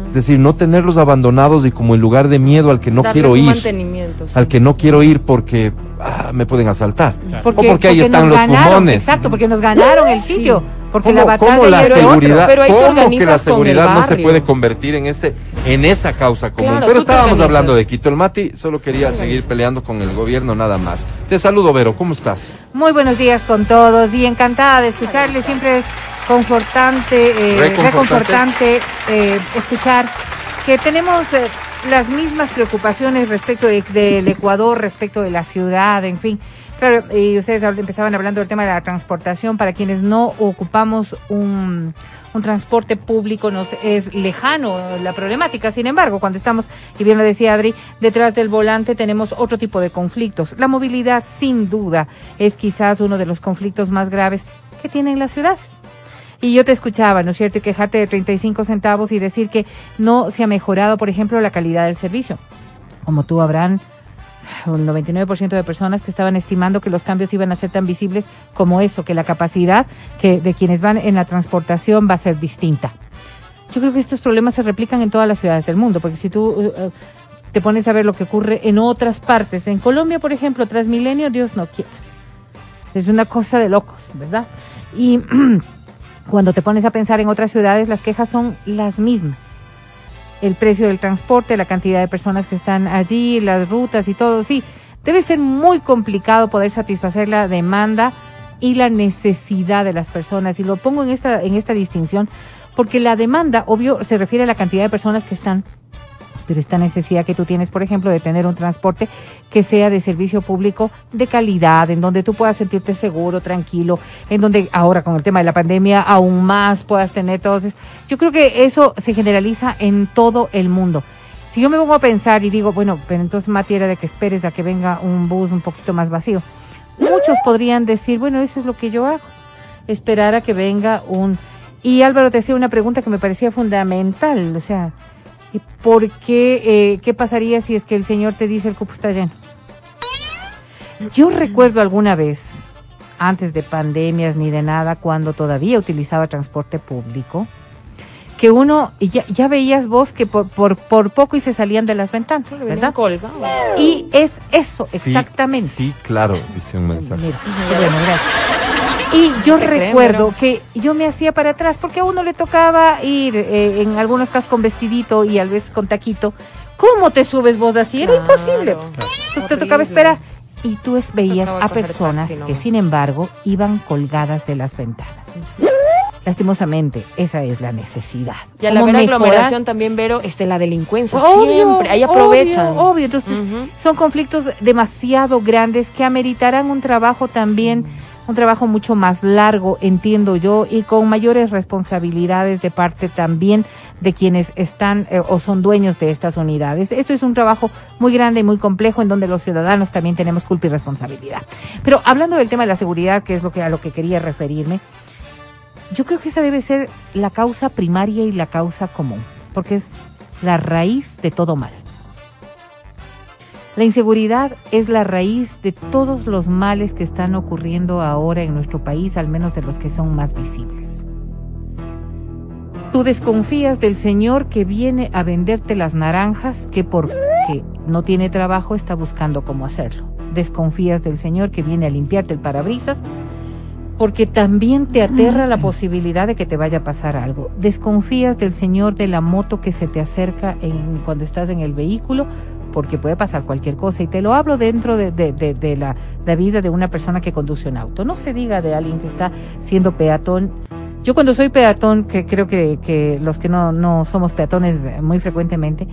es decir, no tenerlos abandonados y como el lugar de miedo al que no Darle quiero ir, mantenimiento, sí. al que no quiero ir porque ah, me pueden asaltar. Claro. o porque ahí están los ganaron, fumones. Exacto, porque nos ganaron el sitio. Porque ¿Cómo, la batalla cómo la seguridad, pero cómo que la seguridad no se puede convertir en ese, en esa causa común? Claro, pero estábamos hablando de Quito. El Mati solo quería seguir peleando con el gobierno nada más. Te saludo, Vero. ¿Cómo estás? Muy buenos días con todos y encantada de escucharles. Siempre es confortante, eh, Reconfortante. reconfortante eh, escuchar que tenemos eh, las mismas preocupaciones respecto de- del Ecuador, respecto de la ciudad, en fin. Claro, y ustedes empezaban hablando del tema de la transportación. Para quienes no ocupamos un, transporte público, nos es lejano la problemática. Sin embargo, cuando estamos, y bien lo decía Adri, detrás del volante tenemos otro tipo de conflictos. La movilidad, sin duda, es quizás uno de los conflictos más graves que tienen las ciudades. Y yo te escuchaba, ¿no es cierto? Y quejarte de 35 centavos y decir que no se ha mejorado, por ejemplo, la calidad del servicio. Como tú, habrán un 99% de personas que estaban estimando que los cambios iban a ser tan visibles como eso, que la capacidad que de quienes van en la transportación va a ser distinta. Yo creo que estos problemas se replican en todas las ciudades del mundo, porque si tú uh, te pones a ver lo que ocurre en otras partes, en Colombia, por ejemplo, Transmilenio, Dios no quiera. Es una cosa de locos, ¿verdad? Y cuando te pones a pensar en otras ciudades, las quejas son las mismas. El precio del transporte, la cantidad de personas que están allí, las rutas y todo, sí. Debe ser muy complicado poder satisfacer la demanda y la necesidad de las personas. Y lo pongo en esta, en esta distinción porque la demanda, obvio, se refiere a la cantidad de personas que están pero esta necesidad que tú tienes, por ejemplo, de tener un transporte que sea de servicio público de calidad, en donde tú puedas sentirte seguro, tranquilo, en donde ahora con el tema de la pandemia aún más puedas tener todos. Yo creo que eso se generaliza en todo el mundo. Si yo me pongo a pensar y digo, bueno, pero entonces materia de que esperes a que venga un bus un poquito más vacío, muchos podrían decir, bueno, eso es lo que yo hago, esperar a que venga un... Y Álvaro te hacía una pregunta que me parecía fundamental, o sea, ¿Y por qué, eh, qué pasaría si es que el Señor te dice el cupo está lleno? Yo recuerdo alguna vez, antes de pandemias ni de nada, cuando todavía utilizaba transporte público, que uno, ya, ya veías vos que por, por, por poco y se salían de las ventanas, ¿verdad? Y es eso, exactamente. Sí, claro, dice un mensaje. Mira, qué bueno, gracias. Y yo recuerdo que yo me hacía para atrás porque a uno le tocaba ir eh, en algunos casos con vestidito y a veces con taquito. ¿Cómo te subes vos así? Era imposible. Pues. Entonces te tocaba esperar. Y tú es- veías a personas taxi, ¿no? que sin embargo iban colgadas de las ventanas. Lastimosamente, esa es la necesidad. Y a la ¿Cómo ver mejorar? aglomeración también, Vero, este, la delincuencia Obvio, siempre, ahí aprovechan. Obvio, obvio. Entonces, son conflictos demasiado grandes que ameritarán un trabajo también, un trabajo mucho más largo, entiendo yo, y con mayores responsabilidades de parte también de quienes están eh, o son dueños de estas unidades. Esto es un trabajo muy grande y muy complejo en donde los ciudadanos también tenemos culpa y responsabilidad. Pero hablando del tema de la seguridad, que es lo que a lo que quería referirme, yo creo que esa debe ser la causa primaria y la causa común, porque es la raíz de todo mal. La inseguridad es la raíz de todos los males que están ocurriendo ahora en nuestro país, al menos de los que son más visibles. Tú desconfías del señor que viene a venderte las naranjas, que porque no tiene trabajo está buscando cómo hacerlo. Desconfías del señor que viene a limpiarte el parabrisas, porque también te aterra la posibilidad de que te vaya a pasar algo. Desconfías del señor de la moto que se te acerca en, cuando estás en el vehículo, porque puede pasar cualquier cosa. Y te lo hablo dentro de, de- de- de la, la vida de una persona que conduce un auto. No se diga de alguien que está siendo peatón. Yo cuando soy peatón, que creo que, que los que no, no somos peatones muy frecuentemente,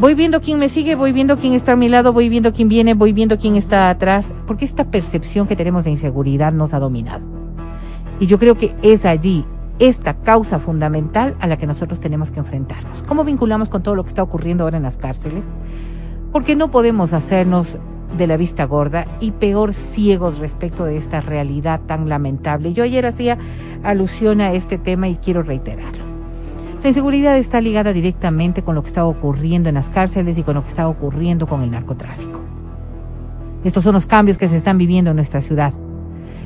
Voy viendo quién me sigue, voy viendo quién está a mi lado, voy viendo quién viene, voy viendo quién está atrás, porque esta percepción que tenemos de inseguridad nos ha dominado. Y yo creo que es allí esta causa fundamental a la que nosotros tenemos que enfrentarnos. ¿Cómo vinculamos con todo lo que está ocurriendo ahora en las cárceles? Porque no podemos hacernos de la vista gorda y peor ciegos respecto de esta realidad tan lamentable. Yo ayer hacía alusión a este tema y quiero reiterarlo. La inseguridad está ligada directamente con lo que está ocurriendo en las cárceles y con lo que está ocurriendo con el narcotráfico. Estos son los cambios que se están viviendo en nuestra ciudad.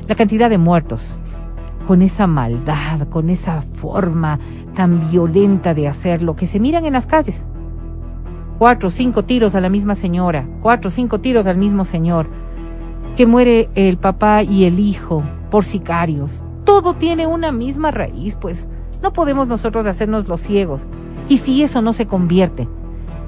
La cantidad de muertos, con esa maldad, con esa forma tan violenta de hacerlo, que se miran en las calles. Cuatro cinco tiros a la misma señora, cuatro o cinco tiros al mismo señor, que muere el papá y el hijo por sicarios. Todo tiene una misma raíz, pues no podemos nosotros hacernos los ciegos. Y si eso no se convierte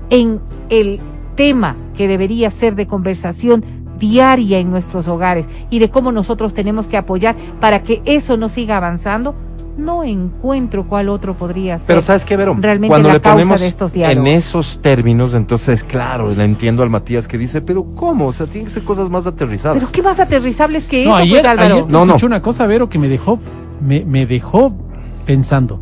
en el tema que debería ser de conversación diaria en nuestros hogares y de cómo nosotros tenemos que apoyar para que eso no siga avanzando, no encuentro cuál otro podría ser. Pero ¿sabes qué, Verón? realmente Cuando la le causa ponemos de estos en esos términos, entonces, claro, le entiendo al Matías que dice, pero ¿cómo? O sea, tienen que ser cosas más aterrizadas. Pero qué más aterrizables que eso, No, ayer, pues Álvaro. ayer te No, una cosa, Vero, que me dejó, me, me dejó pensando.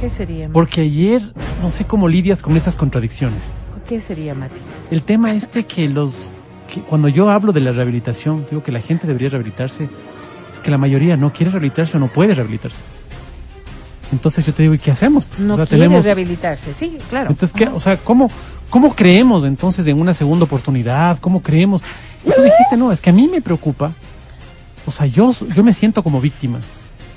¿Qué sería? Porque ayer no sé cómo lidias con esas contradicciones. ¿Qué sería, Mati? El tema este que los que cuando yo hablo de la rehabilitación, digo que la gente debería rehabilitarse, es que la mayoría no quiere rehabilitarse o no puede rehabilitarse. Entonces yo te digo, ¿y qué hacemos? Pues, No o sea, quiere tenemos rehabilitarse, sí, claro. entonces, ¿qué? O sea, ¿cómo, ¿cómo creemos entonces en una segunda oportunidad? ¿Cómo creemos? Y tú dijiste, no, es que a mí me preocupa. O sea, yo, yo me siento como víctima.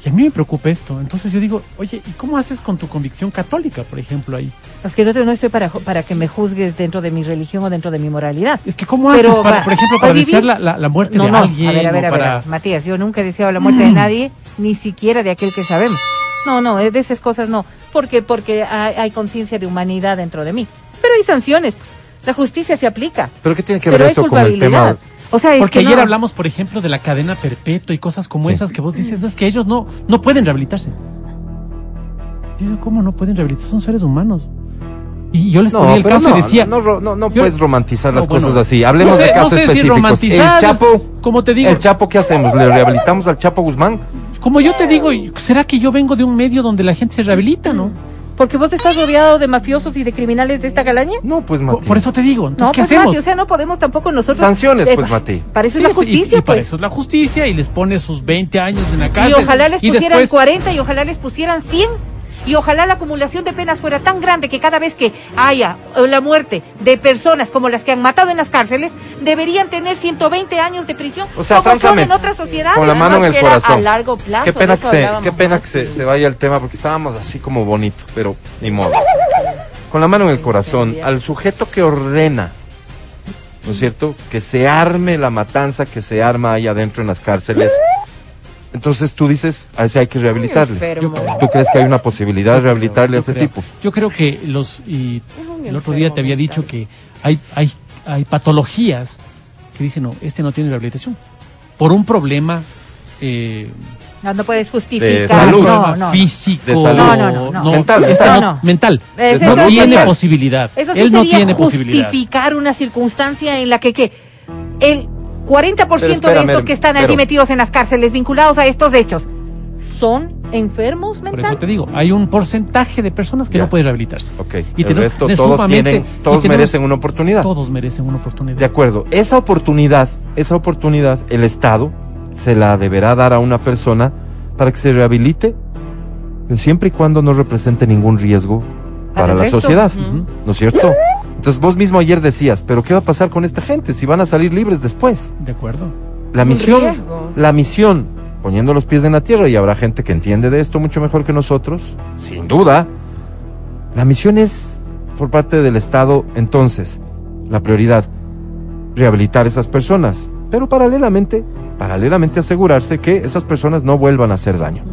Y a mí me preocupa esto. Entonces yo digo, oye, ¿y cómo haces con tu convicción católica, por ejemplo, ahí? Es que no, te- no estoy para, para que me juzgues dentro de mi religión o dentro de mi moralidad. Es que ¿cómo haces, Pero para, va- por ejemplo, va para desear la, la, la muerte No, de no, alguien? a ver, a ver, o a ver, para... Matías, yo nunca he deseado la muerte de nadie ni siquiera de aquel que sabemos. No, no, de esas cosas no, porque porque hay, hay conciencia de humanidad dentro de mí. Pero hay sanciones, pues. La justicia se aplica. Pero ¿qué tiene que ver eso con el tema? O sea, es Porque que ayer no. hablamos, por ejemplo, de la cadena perpetua y cosas como Sí. esas que vos dices, es que ellos no, no pueden rehabilitarse. Digo, ¿cómo no pueden rehabilitarse? Son seres humanos. Y yo les ponía el caso no, y decía... no, no, no, no yo- puedes romantizar las No, bueno, cosas así. Hablemos no sé- de casos no sé si específicos. el romantizar, Chapo, como te digo. el Chapo, ¿qué hacemos? ¿Le rehabilitamos al Chapo Guzmán? Como yo te digo, ¿será que yo vengo de un medio donde la gente se rehabilita, no? Porque vos estás rodeado de mafiosos y de criminales de esta calaña. No, pues Por, Mati. por eso te digo. Entonces, No, ¿qué pues hacemos? Mati, o sea, no podemos tampoco nosotros. Sanciones, Eh, pues, Mati. Para eso Sí, es la y- justicia, y, para pues. eso es la justicia y les pone sus 20 años en la Y cárcel. ojalá les y pusieran después- 40 y ojalá les pusieran 100. Y ojalá la acumulación de penas fuera tan grande que cada vez que haya eh, la muerte de personas como las que han matado en las cárceles, deberían tener 120 años de prisión. O sea, francamente, en otras sociedades. con la mano en el corazón. a largo plazo, Qué pena, que se, qué pena que se, se vaya el tema porque estábamos así como bonito, pero ni modo. Con la mano en el corazón, al sujeto que ordena, ¿no es cierto? Que se arme la matanza que se arma ahí adentro en las cárceles. Entonces tú dices, a ese hay que rehabilitarle. ¿Tú crees que hay una posibilidad de rehabilitarle a ese creo. tipo? Yo creo que los y el otro día te había dicho que hay hay hay patologías que dicen no este no tiene rehabilitación por un problema eh, No, no puedes De justificar. salud. No, no. físico De salud. No, no, no, no. Mental, este no- No. mental Es- no eso tiene sería- posibilidad Eso sí él no sería tiene posibilidad justificar una circunstancia en la que, que el 40% Pero de estos que están allí pero- metidos en las cárceles vinculados a estos hechos son enfermos por eso mentales. te digo hay un porcentaje de personas que Ya. no pueden rehabilitarse Ok. y el resto, todos, tienen, y todos tenemos- merecen una oportunidad. todos merecen una oportunidad De acuerdo. Esa oportunidad, esa oportunidad, el Estado se la deberá dar a una persona para que se rehabilite, pero siempre y cuando no represente ningún riesgo Para la resto. sociedad. ¿No es cierto? Entonces vos mismo ayer decías, pero ¿qué va a pasar con esta gente si van a salir libres después? de acuerdo La misión, riesgo. la misión, poniendo los pies en la tierra, y habrá gente que entiende de esto mucho mejor que nosotros, sin duda. La misión es, por parte del Estado, entonces, la prioridad, rehabilitar esas personas, pero paralelamente, paralelamente asegurarse que esas personas no vuelvan a hacer daño.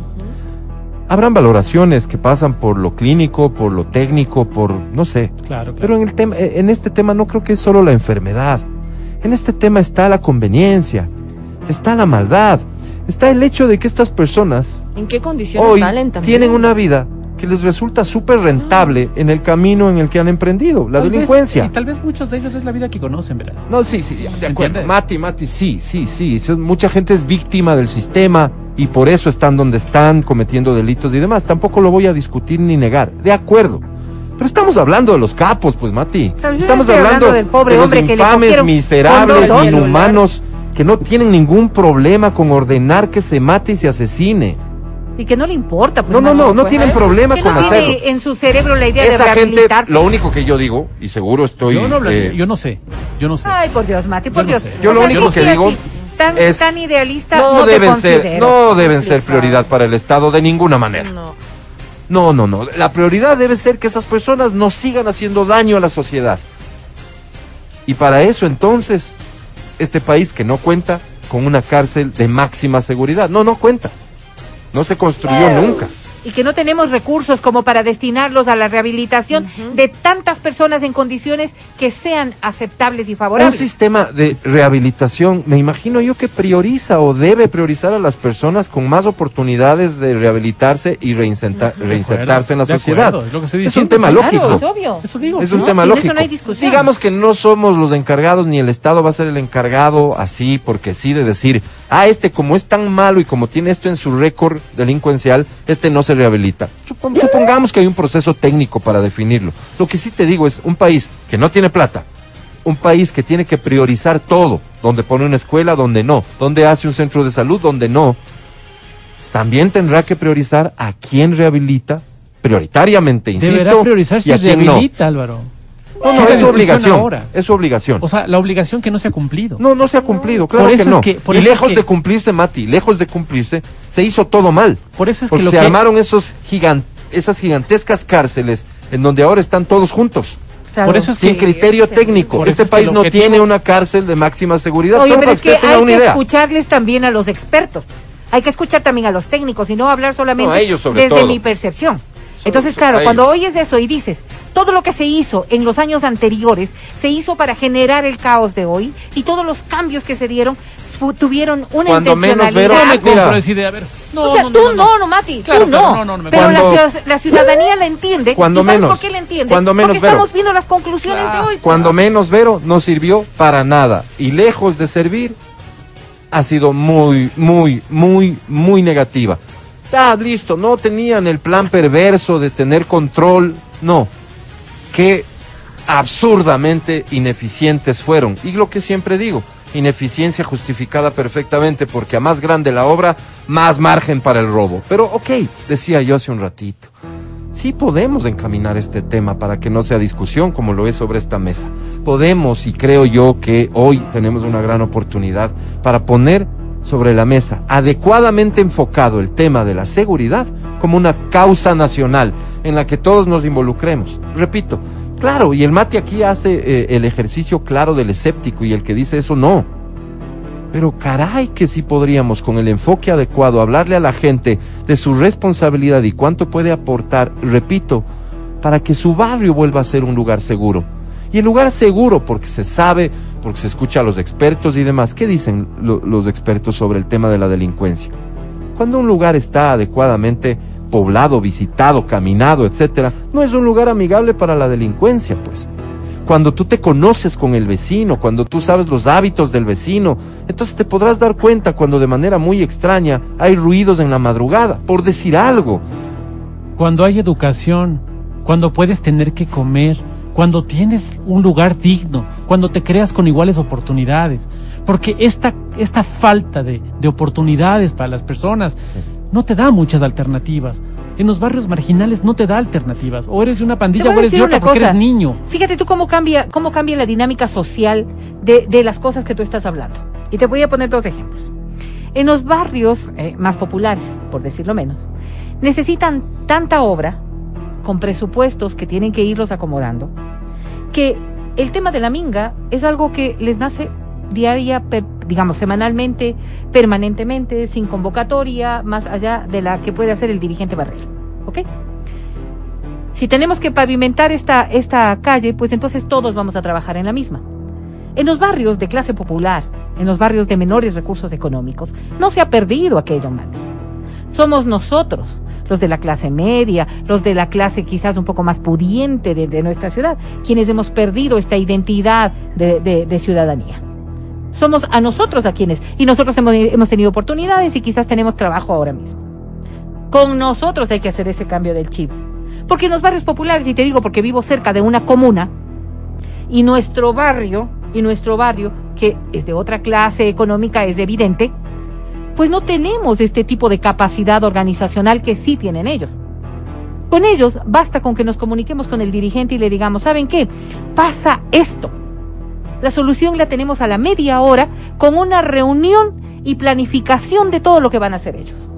Habrán valoraciones que pasan por lo clínico, por lo técnico, por, no sé, claro, claro. pero en, el tema, eh, en este tema no creo que es solo la enfermedad. En este tema está la conveniencia, está la maldad, está el hecho de que estas personas ¿En qué condiciones hoy salen también? tienen una vida que les resulta súper rentable en el camino en el que han emprendido, la Tal vez- delincuencia. y tal vez muchos de ellos es la vida que conocen verás No, sí, sí, de acuerdo. ¿Entiendes? Mati, Mati, sí, sí, sí. Mucha gente es víctima del sistema y por eso están donde están, cometiendo delitos y demás. Tampoco lo voy a discutir ni negar. De acuerdo. Pero estamos hablando de los capos, pues, Mati. Estamos hablando, hablando del pobre de los hombre que le infames, miserables, inhumanos, que no tienen ningún problema con ordenar que se mate y se asesine. Y que no le importa. Pues, No, no, no, no pues, tienen ¿eh? problema que con no hacerlo. tiene en su cerebro la idea de Esa gente, rehabilitarse. lo único que yo digo, y seguro estoy... yo no hablaría- eh, yo no sé yo no sé Ay, por Dios, Mati, por Yo no Dios. sé. Yo O lo sea, único que digo así, tan, es- tan idealista no, no, te deben ser, no deben ser prioridad para el Estado de ninguna manera. No. No, no, no. La prioridad debe ser que esas personas no sigan haciendo daño a la sociedad. Y para eso entonces, este país que no cuenta con una cárcel de máxima seguridad. No, no cuenta. No se construyó nunca. Y que no tenemos recursos como para destinarlos a la rehabilitación de tantas personas en condiciones que sean aceptables y Un favorables. sistema de rehabilitación, me imagino yo que prioriza o debe priorizar a las personas con más oportunidades de rehabilitarse y reinsertarse en la sociedad. acuerdo, es lo que estoy Es un tema lógico. Es obvio. eso digo Es un No, tema lógico. no. Digamos que no somos los encargados ni el Estado va a ser el encargado así porque sí de decir, ah, este como es tan malo y como tiene esto en su récord delincuencial, este no se rehabilita. Supon- Supongamos que hay un proceso técnico para definirlo. Lo que sí te digo es un país que no tiene plata, un país que tiene que priorizar todo, donde pone una escuela, donde no, donde hace un centro de salud, donde no, también tendrá que priorizar a quién rehabilita prioritariamente, insisto, deberá priorizar y si a quién no. rehabilita Álvaro No, no, es su obligación. ahora. Es su obligación. o sea la obligación que no se ha cumplido no, no se ha cumplido, claro Por que es no. que- por y eso es lejos que- de cumplirse, Mati, lejos de cumplirse, se hizo todo mal. por eso es porque que lo se que armaron esos gigan- esas gigantescas cárceles en donde ahora están todos juntos, Claro. por eso es sin que criterio técnico. Este es que país no objetivo- tiene una cárcel de máxima seguridad. Oye, solo pero es que hay que idea. escucharles también a los expertos. Hay que escuchar también a los técnicos y no hablar solamente No, a ellos sobre desde todo. mi percepción. Entonces, claro, cuando oyes eso y dices, todo lo que se hizo en los años anteriores se hizo para generar el caos de hoy y todos los cambios que se dieron tuvieron una Cuando menos, intencionalidad. Vero, No me compro esa idea, a ver. No, o sea, no, tú no, no, no, Mati, Claro, tú claro, no. no, no, no me pero la, la ciudadanía la entiende. Cuando ¿Y sabes menos, por qué la entiende? cuando menos, Porque Vero. estamos viendo las conclusiones de hoy. Cuando menos Vero no sirvió para nada y lejos de servir ha sido muy, muy, muy, muy negativa. Ya, listo, no tenían el plan perverso de tener control, no. Qué absurdamente ineficientes fueron. Y lo que siempre digo, ineficiencia justificada perfectamente porque a más grande la obra, más margen para el robo. Pero ok, decía yo hace un ratito sí podemos encaminar este tema para que no sea discusión como lo es sobre esta mesa. Podemos y creo yo que hoy tenemos una gran oportunidad para poner sobre la mesa adecuadamente enfocado el tema de la seguridad como una causa nacional en la que todos nos involucremos. Repito, claro, y el mate aquí hace eh, el ejercicio claro del escéptico y el que dice eso no. Pero caray que sí podríamos con el enfoque adecuado hablarle a la gente de su responsabilidad y cuánto puede aportar, repito, para que su barrio vuelva a ser un lugar seguro. Y el lugar seguro porque se sabe, porque se escucha a los expertos y demás. ¿Qué dicen lo- los expertos sobre el tema de la delincuencia? Cuando un lugar está adecuadamente poblado, visitado, caminado, etcétera, no es un lugar amigable para la delincuencia, pues cuando tú te conoces con el vecino, cuando tú sabes los hábitos del vecino, entonces te podrás dar cuenta cuando de manera muy extraña hay ruidos en la madrugada, por decir algo. Cuando hay educación, cuando puedes tener que comer, cuando tienes un lugar digno, cuando te creas con iguales oportunidades. Porque esta, esta falta de, de oportunidades para las personas no te da muchas alternativas. En los barrios marginales no te da alternativas. O eres de una pandilla o eres de otra porque cosa. eres niño. Fíjate tú cómo cambia, cómo cambia la dinámica social de, de las cosas que tú estás hablando. Y te voy a poner dos ejemplos. En los barrios eh, más populares, por decirlo menos, necesitan tanta obra con presupuestos que tienen que irlos acomodando, que el tema de la minga es algo que les nace diaria, per- digamos, semanalmente, permanentemente, sin convocatoria, más allá de la que puede hacer el dirigente barrero. ¿Ok? Si tenemos que pavimentar esta, esta calle, pues entonces todos vamos a trabajar en la misma. En los barrios de clase popular, en los barrios de menores recursos económicos, no se ha perdido aquello, Mati. Somos nosotros, los de la clase media, los de la clase quizás un poco más pudiente de, nuestra ciudad, quienes hemos perdido esta identidad de, ciudadanía. Somos a nosotros a quienes, y nosotros hemos, hemos tenido oportunidades y quizás tenemos trabajo ahora mismo. Con nosotros hay que hacer ese cambio del chip. Porque en los barrios populares, y te digo porque vivo cerca de una comuna, y nuestro barrio, y nuestro barrio, que es de otra clase económica, es evidente, pues no tenemos este tipo de capacidad organizacional que sí tienen ellos. Con ellos basta con que nos comuniquemos con el dirigente y le digamos, ¿saben qué? Pasa esto. La solución la tenemos a la media hora con una reunión y planificación de todo lo que van a hacer ellos.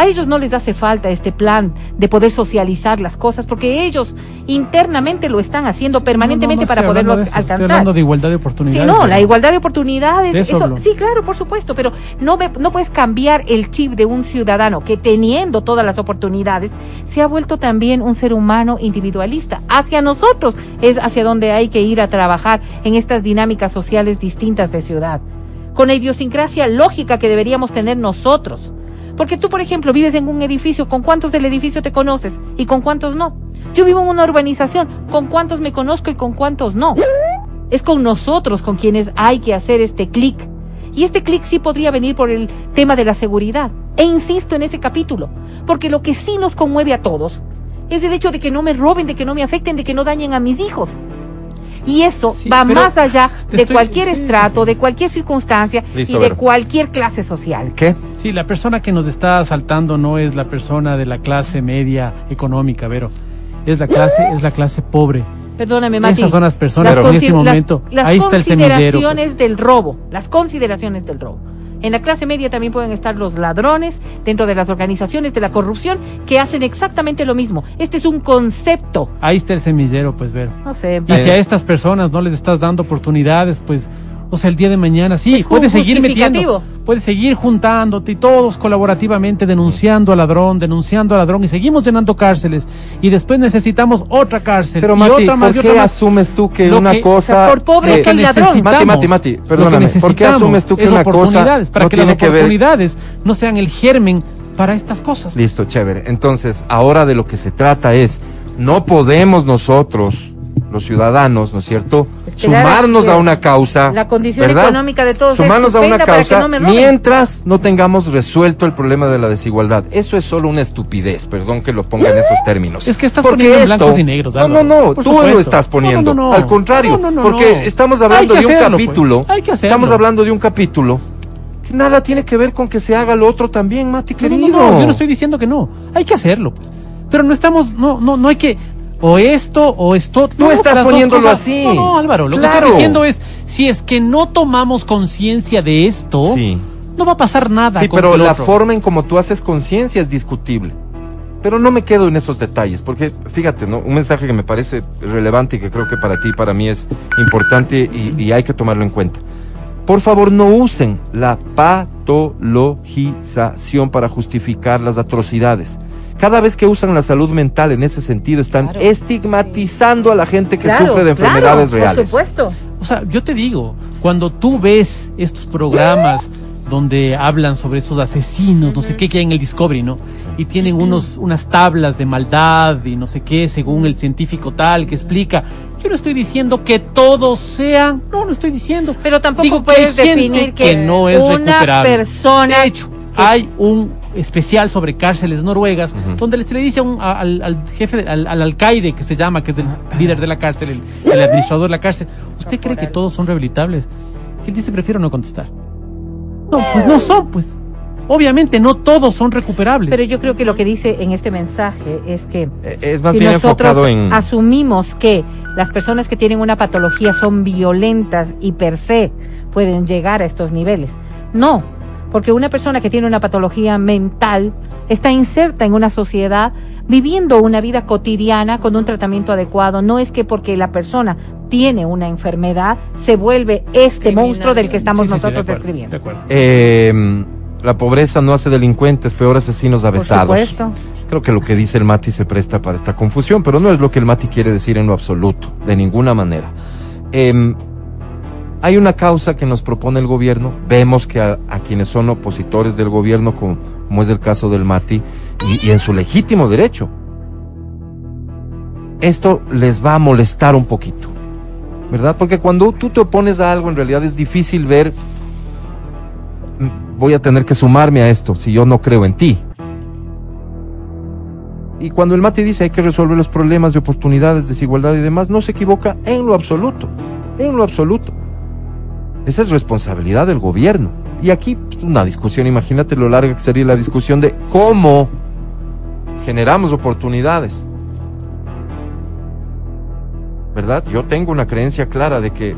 A ellos no les hace falta este plan de poder socializar las cosas porque ellos internamente lo están haciendo permanentemente No, no, no para poderlos de eso, Estoy alcanzar. hablando de igualdad de oportunidades. Sí, no, la igualdad de oportunidades, De eso sí, claro, por supuesto, pero no, ve- no puedes cambiar el chip de un ciudadano que teniendo todas las oportunidades se ha vuelto también un ser humano individualista. Hacia nosotros es hacia donde hay que ir a trabajar en estas dinámicas sociales distintas de ciudad, con la idiosincrasia lógica que deberíamos tener nosotros. Porque tú, por ejemplo, vives en un edificio, ¿con cuántos del edificio te conoces y con cuántos no? Yo vivo en una urbanización, ¿con cuántos me conozco y con cuántos no? Es con nosotros con quienes hay que hacer este clic. Y este clic sí podría venir por el tema de la seguridad. E insisto en ese capítulo, porque lo que sí nos conmueve a todos es el hecho de que no me roben, de que no me afecten, de que no dañen a mis hijos. Y eso Sí, va más allá de estoy- cualquier sí, estrato, sí. de cualquier circunstancia Listo, y de cualquier clase social. ¿Qué? Sí, la persona que nos está asaltando no es la persona de la clase media económica, Vero. Es la clase, es la clase pobre. Perdóname, Mati. Esas son las personas Las que en este las- momento- las ahí está el semillero, pues. consideraciones del robo, las consideraciones del robo. En la clase media también pueden estar los ladrones dentro de las organizaciones de la corrupción que hacen exactamente lo mismo. Este es un concepto. Ahí está el semillero, pues, Vero. No sé. Y si a estas personas no les estás dando oportunidades, pues O sea, el día de mañana, sí, Es puedes seguir metiendo, puedes seguir juntándote y todos colaborativamente denunciando al ladrón, denunciando al ladrón y seguimos llenando cárceles y después necesitamos otra cárcel Pero y Mati, otra más ¿por y qué otra más. asumes tú que Lo una que- cosa... por pobre eh, que hay ladrón. Mati, Mati, Mati, perdóname, ¿por qué asumes tú que es una cosa oportunidades para no que las que oportunidades no sean el germen para estas cosas? Listo, chévere. Entonces, ahora de lo que se trata es, no podemos nosotros, los ciudadanos, ¿no es cierto?, Esperar sumarnos a una causa. la condición ¿verdad? económica de todos es Sumarnos a una causa no mientras no tengamos resuelto el problema de la desigualdad. Eso es solo una estupidez, perdón que lo ponga en esos términos. Es que estás Porque poniendo en esto- blancos y negros, No, no, Álvaro. no, Por tú supuesto. lo estás poniendo. No, no, no. Al contrario, No, no, no, porque no. estamos Hay hablando que de un hacerlo, pues. capítulo. Hay que hacerlo. Estamos hablando de un capítulo que nada tiene que ver con que se haga lo otro también, Mati, No, no, querido. no, no, yo no estoy diciendo que no. Hay que hacerlo, pues. Pero no estamos, no, no, no hay que, o esto, o esto. Tú no, estás poniéndolo así. No, no, Álvaro, lo que estoy diciendo es, si es que no tomamos conciencia de esto, Sí. no va a pasar nada. Sí, con pero la otro. forma en como tú haces conciencia es discutible. Pero no me quedo en esos detalles, porque fíjate, ¿no? Un mensaje que me parece relevante y que creo que para ti y para mí es importante y, y hay que tomarlo en cuenta. Por favor, no usen la patologización para justificar las atrocidades. Cada vez que usan la salud mental en ese sentido, están Claro, estigmatizando a la gente que Claro, sufre de claro, enfermedades reales. Por supuesto. O sea, yo te digo, cuando tú ves estos programas donde hablan sobre esos asesinos, no sé qué, que hay en el Discovery, ¿no? Y tienen unos, unas tablas de maldad y no sé qué, según el científico tal que explica. Yo no estoy diciendo que todos sean, no, no estoy diciendo. Pero tampoco Digo puedes definir que no es una recuperable. persona De hecho, hay un especial sobre cárceles noruegas donde se le dice a un- a- al, al jefe, al, al alcaide que se llama, que es el líder de la cárcel, el, el administrador de la cárcel, ¿usted cree que todos son rehabilitables? Que él dice, prefiero no contestar. No, pues no son, pues. Obviamente no todos son recuperables. Pero yo creo que lo que dice en este mensaje es que Eh, Es más si bien nosotros en... asumimos que las personas que tienen una patología son violentas y per se pueden llegar a estos niveles. No, porque una persona que tiene una patología mental está inserta en una sociedad viviendo una vida cotidiana con un tratamiento adecuado. No es que porque la persona tiene una enfermedad se vuelve este Criminal. monstruo del que estamos Sí, sí, sí, nosotros de acuerdo, describiendo. de acuerdo. Eh, la pobreza no hace delincuentes, peor asesinos Por avesados. supuesto. Creo que lo que dice el Mati se presta para esta confusión, pero no es lo que el Mati quiere decir en lo absoluto, de ninguna manera. Em, hay una causa que nos propone el gobierno, vemos que a, quienes son opositores del gobierno, como, como es el caso del Mati, y, y en su legítimo derecho, esto les va a molestar un poquito, ¿verdad? Porque cuando tú te opones a algo, en realidad es difícil ver, "Mm, voy a tener que sumarme a esto si yo no creo en ti. Y cuando el Mati dice hay que resolver los problemas de oportunidades, desigualdad y demás, no se equivoca en lo absoluto, en lo absoluto. Esa es responsabilidad del gobierno. Y aquí una discusión, imagínate lo larga que sería la discusión de cómo generamos oportunidades. ¿Verdad? Yo tengo una creencia clara de que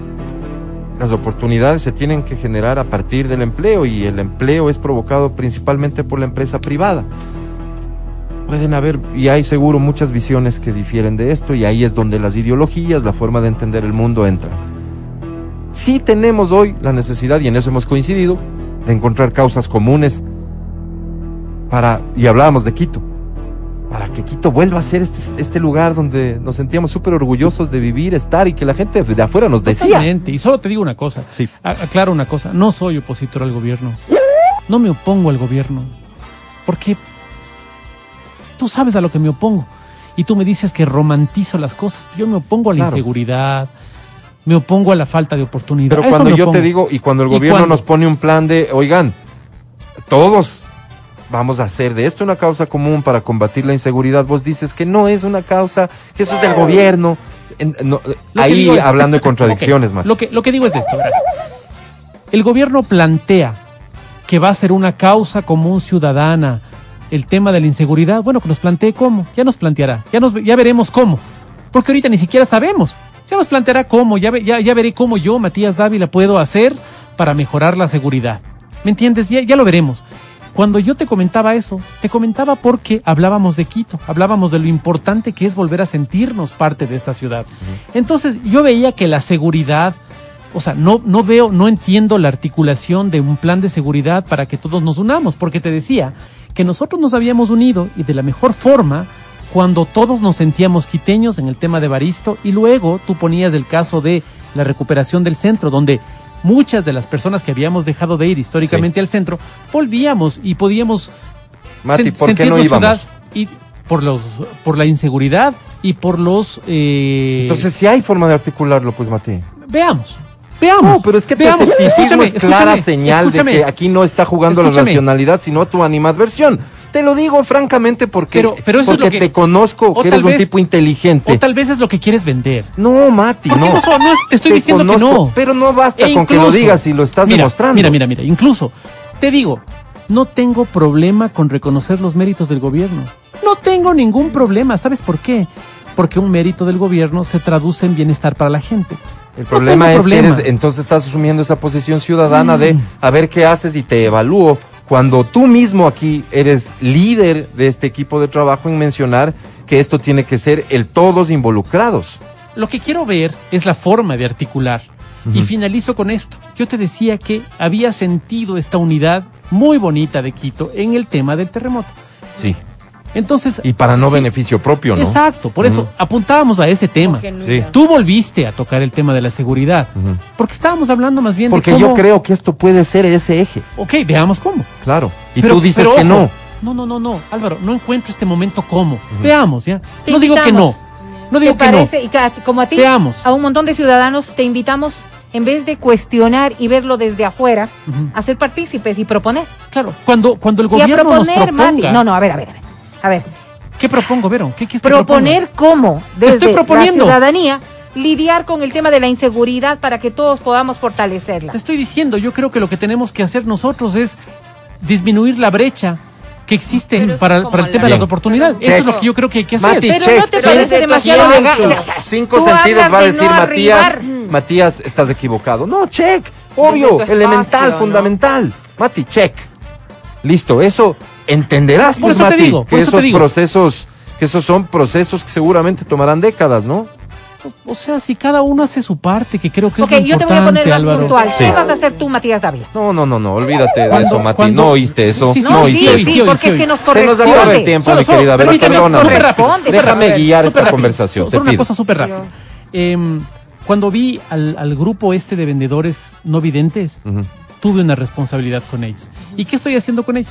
las oportunidades se tienen que generar a partir del empleo y el empleo es provocado principalmente por la empresa privada. Pueden haber, y hay seguro muchas visiones que difieren de esto, y ahí es donde las ideologías, la forma de entender el mundo entran. Sí tenemos hoy la necesidad, y en eso hemos coincidido, de encontrar causas comunes para, y hablábamos de Quito, para que Quito vuelva a ser este, este lugar donde nos sentíamos súper orgullosos de vivir, estar y que la gente de afuera nos decía. Totalmente. Y solo te digo una cosa. Sí. Aclaro una cosa. No soy opositor al gobierno. No me opongo al gobierno. Porque tú sabes a lo que me opongo. Y tú me dices que romantizo las cosas. Yo me opongo a la Claro. inseguridad. Me opongo a la falta de oportunidad. Pero cuando yo te digo, y cuando el ¿Y gobierno nos pone un plan de, oigan, todos vamos a hacer de esto una causa común para combatir la inseguridad, vos dices que no es una causa, que eso es del gobierno. No, ahí es- hablando de contradicciones, Ok, man. Lo que, lo que digo es esto, verás. El gobierno plantea que va a ser una causa común ciudadana el tema de la inseguridad. Bueno, que nos plantee cómo. Ya nos planteará. Ya, nos, ya veremos cómo. Porque ahorita ni siquiera sabemos. Ya nos planteará cómo. Ya, ya veré cómo yo, Matías Dávila, puedo hacer para mejorar la seguridad. ¿Me entiendes? Ya, ya lo veremos. Cuando yo te comentaba eso, te comentaba porque hablábamos de Quito, hablábamos de lo importante que es volver a sentirnos parte de esta ciudad. Entonces yo veía que la seguridad o sea, no, no veo, no entiendo la articulación de un plan de seguridad para que todos nos unamos, porque te decía que nosotros nos habíamos unido y de la mejor forma cuando todos nos sentíamos quiteños en el tema de Baristo y luego tú ponías el caso de la recuperación del centro, donde muchas de las personas que habíamos dejado de ir históricamente al centro volvíamos y podíamos Mati, sen- ¿por qué no íbamos? y por los por la inseguridad y por los eh, Entonces, si hay forma de articularlo, pues, Mati. veamos veamos No, pero es que tu escepticismo es clara escúchame, señal de que aquí no está jugando la racionalidad, sino tu animadversión. Te lo digo francamente porque, Pero- pero eso es porque lo que- te conozco, que eres tal un vez- tipo inteligente. o tal vez es lo que quieres vender No, Mati, ¿Por qué no. no te estoy diciendo que no. Pero no basta E con que lo digas y lo estás mira, demostrando. Mira, mira, mira. Incluso, te digo, no tengo problema con reconocer los méritos del gobierno. No tengo ningún problema. ¿Sabes por qué? Porque un mérito del gobierno se traduce en bienestar para la gente. El problema es problema. Mm. que eres, entonces estás asumiendo esa posición ciudadana de a ver qué haces y te evalúo. Cuando tú mismo aquí eres líder de este equipo de trabajo en mencionar que esto tiene que ser el todos involucrados. Lo que quiero ver es la forma de articular. Y finalizo con esto. Yo te decía que había sentido esta unidad muy bonita de Quito en el tema del terremoto. Sí. Entonces, Y para no sí, beneficio propio, ¿no? Exacto, por eso apuntábamos a ese tema. Tú volviste a tocar el tema de la seguridad, porque estábamos hablando más bien Porque de yo cómo... creo que esto puede ser ese eje. Ok, veamos cómo. Claro. Y Pero- tú dices pero que ojo, no. No, no, no, no, Álvaro, no encuentro este momento cómo. Veamos, ¿ya? Te no digo que no. No digo ¿Te que no. parece? Y ca- como a ti, Veamos. a un montón de ciudadanos, te invitamos, en vez de cuestionar y verlo desde afuera, a ser partícipes y proponer. Claro, cuando, cuando el y a gobierno nos proponer, proponga... Mati. No, no, a ver, a ver, a ver. A ver, ¿Qué propongo, Vero? ¿Qué quieres que proponer cómo, desde estoy la ciudadanía, lidiar con el tema de la inseguridad para que todos podamos fortalecerla. Te estoy diciendo, yo creo que lo que tenemos que hacer nosotros es disminuir la brecha que existe para, el tema de las oportunidades. Check. Eso es lo que yo creo que hay que hacer. Mati, Pero check. no te ¿Quién- parece demasiado cinco Tú sentidos hablas va a de decir no Matías, arribar. Matías, estás equivocado. No, check. Obvio, elemental, espacio, ¿no? fundamental. Mati, check. Listo, eso entenderás, Por pues, eso te Mati, digo, por que eso te esos digo. procesos, que esos son procesos que seguramente tomarán décadas, ¿no? O sea, si cada uno hace su parte, que creo que Ok, es lo yo te voy a poner importante, más Álvaro. puntual. Sí. ¿Qué vas a hacer tú, Matías Dávila? No, no, no, no, olvídate de eso, Mati. no oíste eso. Sí, sí, no oíste sí, porque es que nos Se nos corresponde. acaba el tiempo, Solo, mi solo, querida Vera, permíteme, perdóname. súper rápido, Déjame rápido. guiar esta rápido. conversación, te Solo una cosa súper rápida. Em, cuando vi al, al grupo este de vendedores no videntes, Ujú. tuve una responsabilidad con ellos. ¿Y qué estoy haciendo con ellos?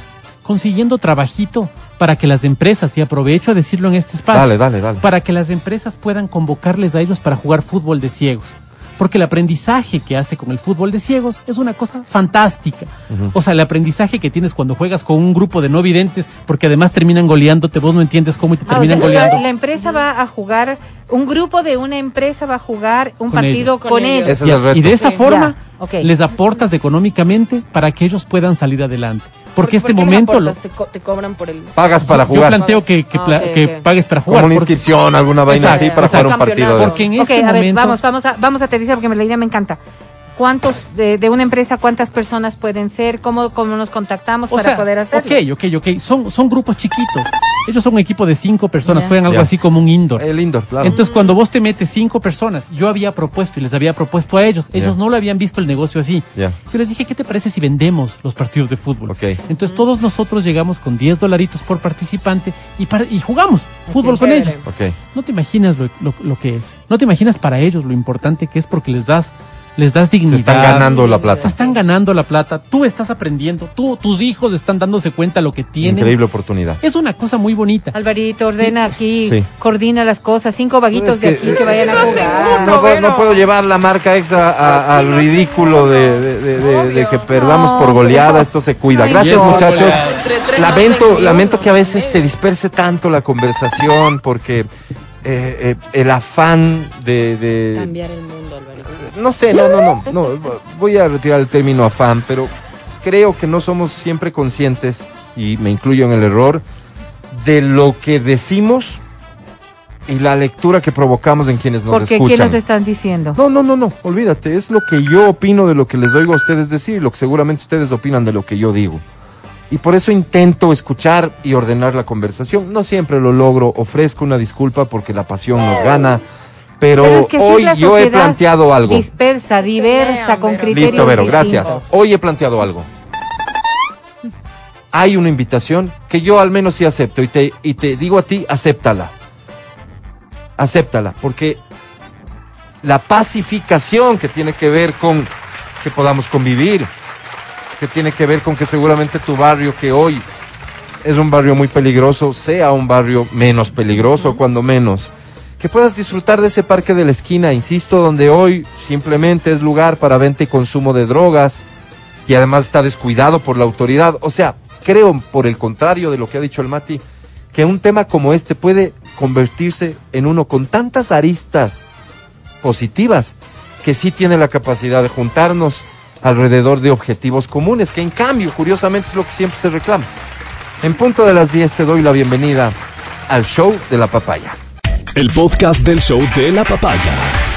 Consiguiendo trabajito para que las empresas, y aprovecho a decirlo en este espacio, Dale, dale, dale. para que las empresas puedan convocarles a ellos para jugar fútbol de ciegos. Porque el aprendizaje que hace con el fútbol de ciegos es una cosa fantástica. O sea, el aprendizaje que tienes cuando juegas con un grupo de no videntes, porque además terminan goleándote, vos no entiendes cómo y te Ah, o terminan sea, goleando. la empresa va a jugar, un grupo de una empresa va a jugar un Con partido ellos. con, Con ellos. ellos. Ese es Ya, el reto. y de esa Sí. forma les aportas económicamente para que ellos puedan salir adelante. Porque este ¿Por momento lo, te, co- te cobran por el... Pagas para yo jugar. planteo que, que, Ah, pla- ok, que ok. pagues para jugar. Como una porque- inscripción, alguna vaina Exacto, así para jugar un partido Porque en este a ver, momento vamos, vamos a, vamos a aterrizar porque la idea me encanta. ¿Cuántos de, de una empresa, cuántas personas pueden ser? ¿Cómo, cómo nos contactamos O para sea, poder hacerlo? ok, ok, ok. Son, son grupos chiquitos. Ellos son un equipo de cinco personas, Ya. juegan algo así como un indoor. El indoor, claro. Entonces, cuando vos te metes cinco personas, yo había propuesto y les había propuesto a ellos, ellos no lo habían visto el negocio así. Ya. Yo les dije, ¿qué te parece si vendemos los partidos de fútbol? Ok. Entonces, todos nosotros llegamos con 10 dolaritos por participante y, para- y jugamos fútbol con ellos. Ok. No te imaginas lo, lo- lo que es. No te imaginas para ellos lo importante que es porque les das, les das dignidad. Se están ganando la Se plata. están ganando la plata, tú estás aprendiendo, tú, tus hijos están dándose cuenta lo que tienen. Increíble oportunidad. Es una cosa muy bonita. Alvarito, ordena aquí, Sí. coordina las cosas. Cinco vaguitos de que- aquí que vayan a jugar. No, puedo- no puedo llevar la marca extra a- al ridículo de, de- de- de- de que perdamos por goleada. Esto se cuida. Ay, Gracias, no, muchachos. Lamento, se lamento que a veces se disperse tanto la conversación porque eh, eh, el afán de, de- Cambiar el mundo, Alvarito. no sé, no, no, no, no, voy a retirar el término afán, pero creo que no somos siempre conscientes, y me incluyo en el error, de lo que decimos y la lectura que provocamos en quienes nos Porque escuchan. ¿quiénes están diciendo? No, no, no, no, olvídate, es lo que yo opino de lo que les oigo a ustedes decir, y lo que seguramente ustedes opinan de lo que yo digo. Y por eso intento escuchar y ordenar la conversación. No siempre lo logro, ofrezco una disculpa porque la pasión nos gana, Pero, Pero es que así es hoy yo he planteado algo. Dispersa, diversa, con criterios Listo, Vero, gracias. Hoy he planteado algo. Hay una invitación que yo al menos sí acepto y te, y te digo a ti, acéptala. Acéptala, porque la pacificación que tiene que ver con que podamos convivir, que tiene que ver con que seguramente tu barrio que hoy es un barrio muy peligroso, sea un barrio menos peligroso, cuando menos. Que puedas disfrutar de ese parque de la esquina, insisto, donde hoy simplemente es lugar para venta y consumo de drogas y además está descuidado por la autoridad. O sea, creo, por el contrario de lo que ha dicho el Mati, que un tema como este puede convertirse en uno con tantas aristas positivas que sí tiene la capacidad de juntarnos alrededor de objetivos comunes, que en cambio, curiosamente, es lo que siempre se reclama. En punto de las 10 te doy la bienvenida al show de la papaya. El podcast del show de la papaya.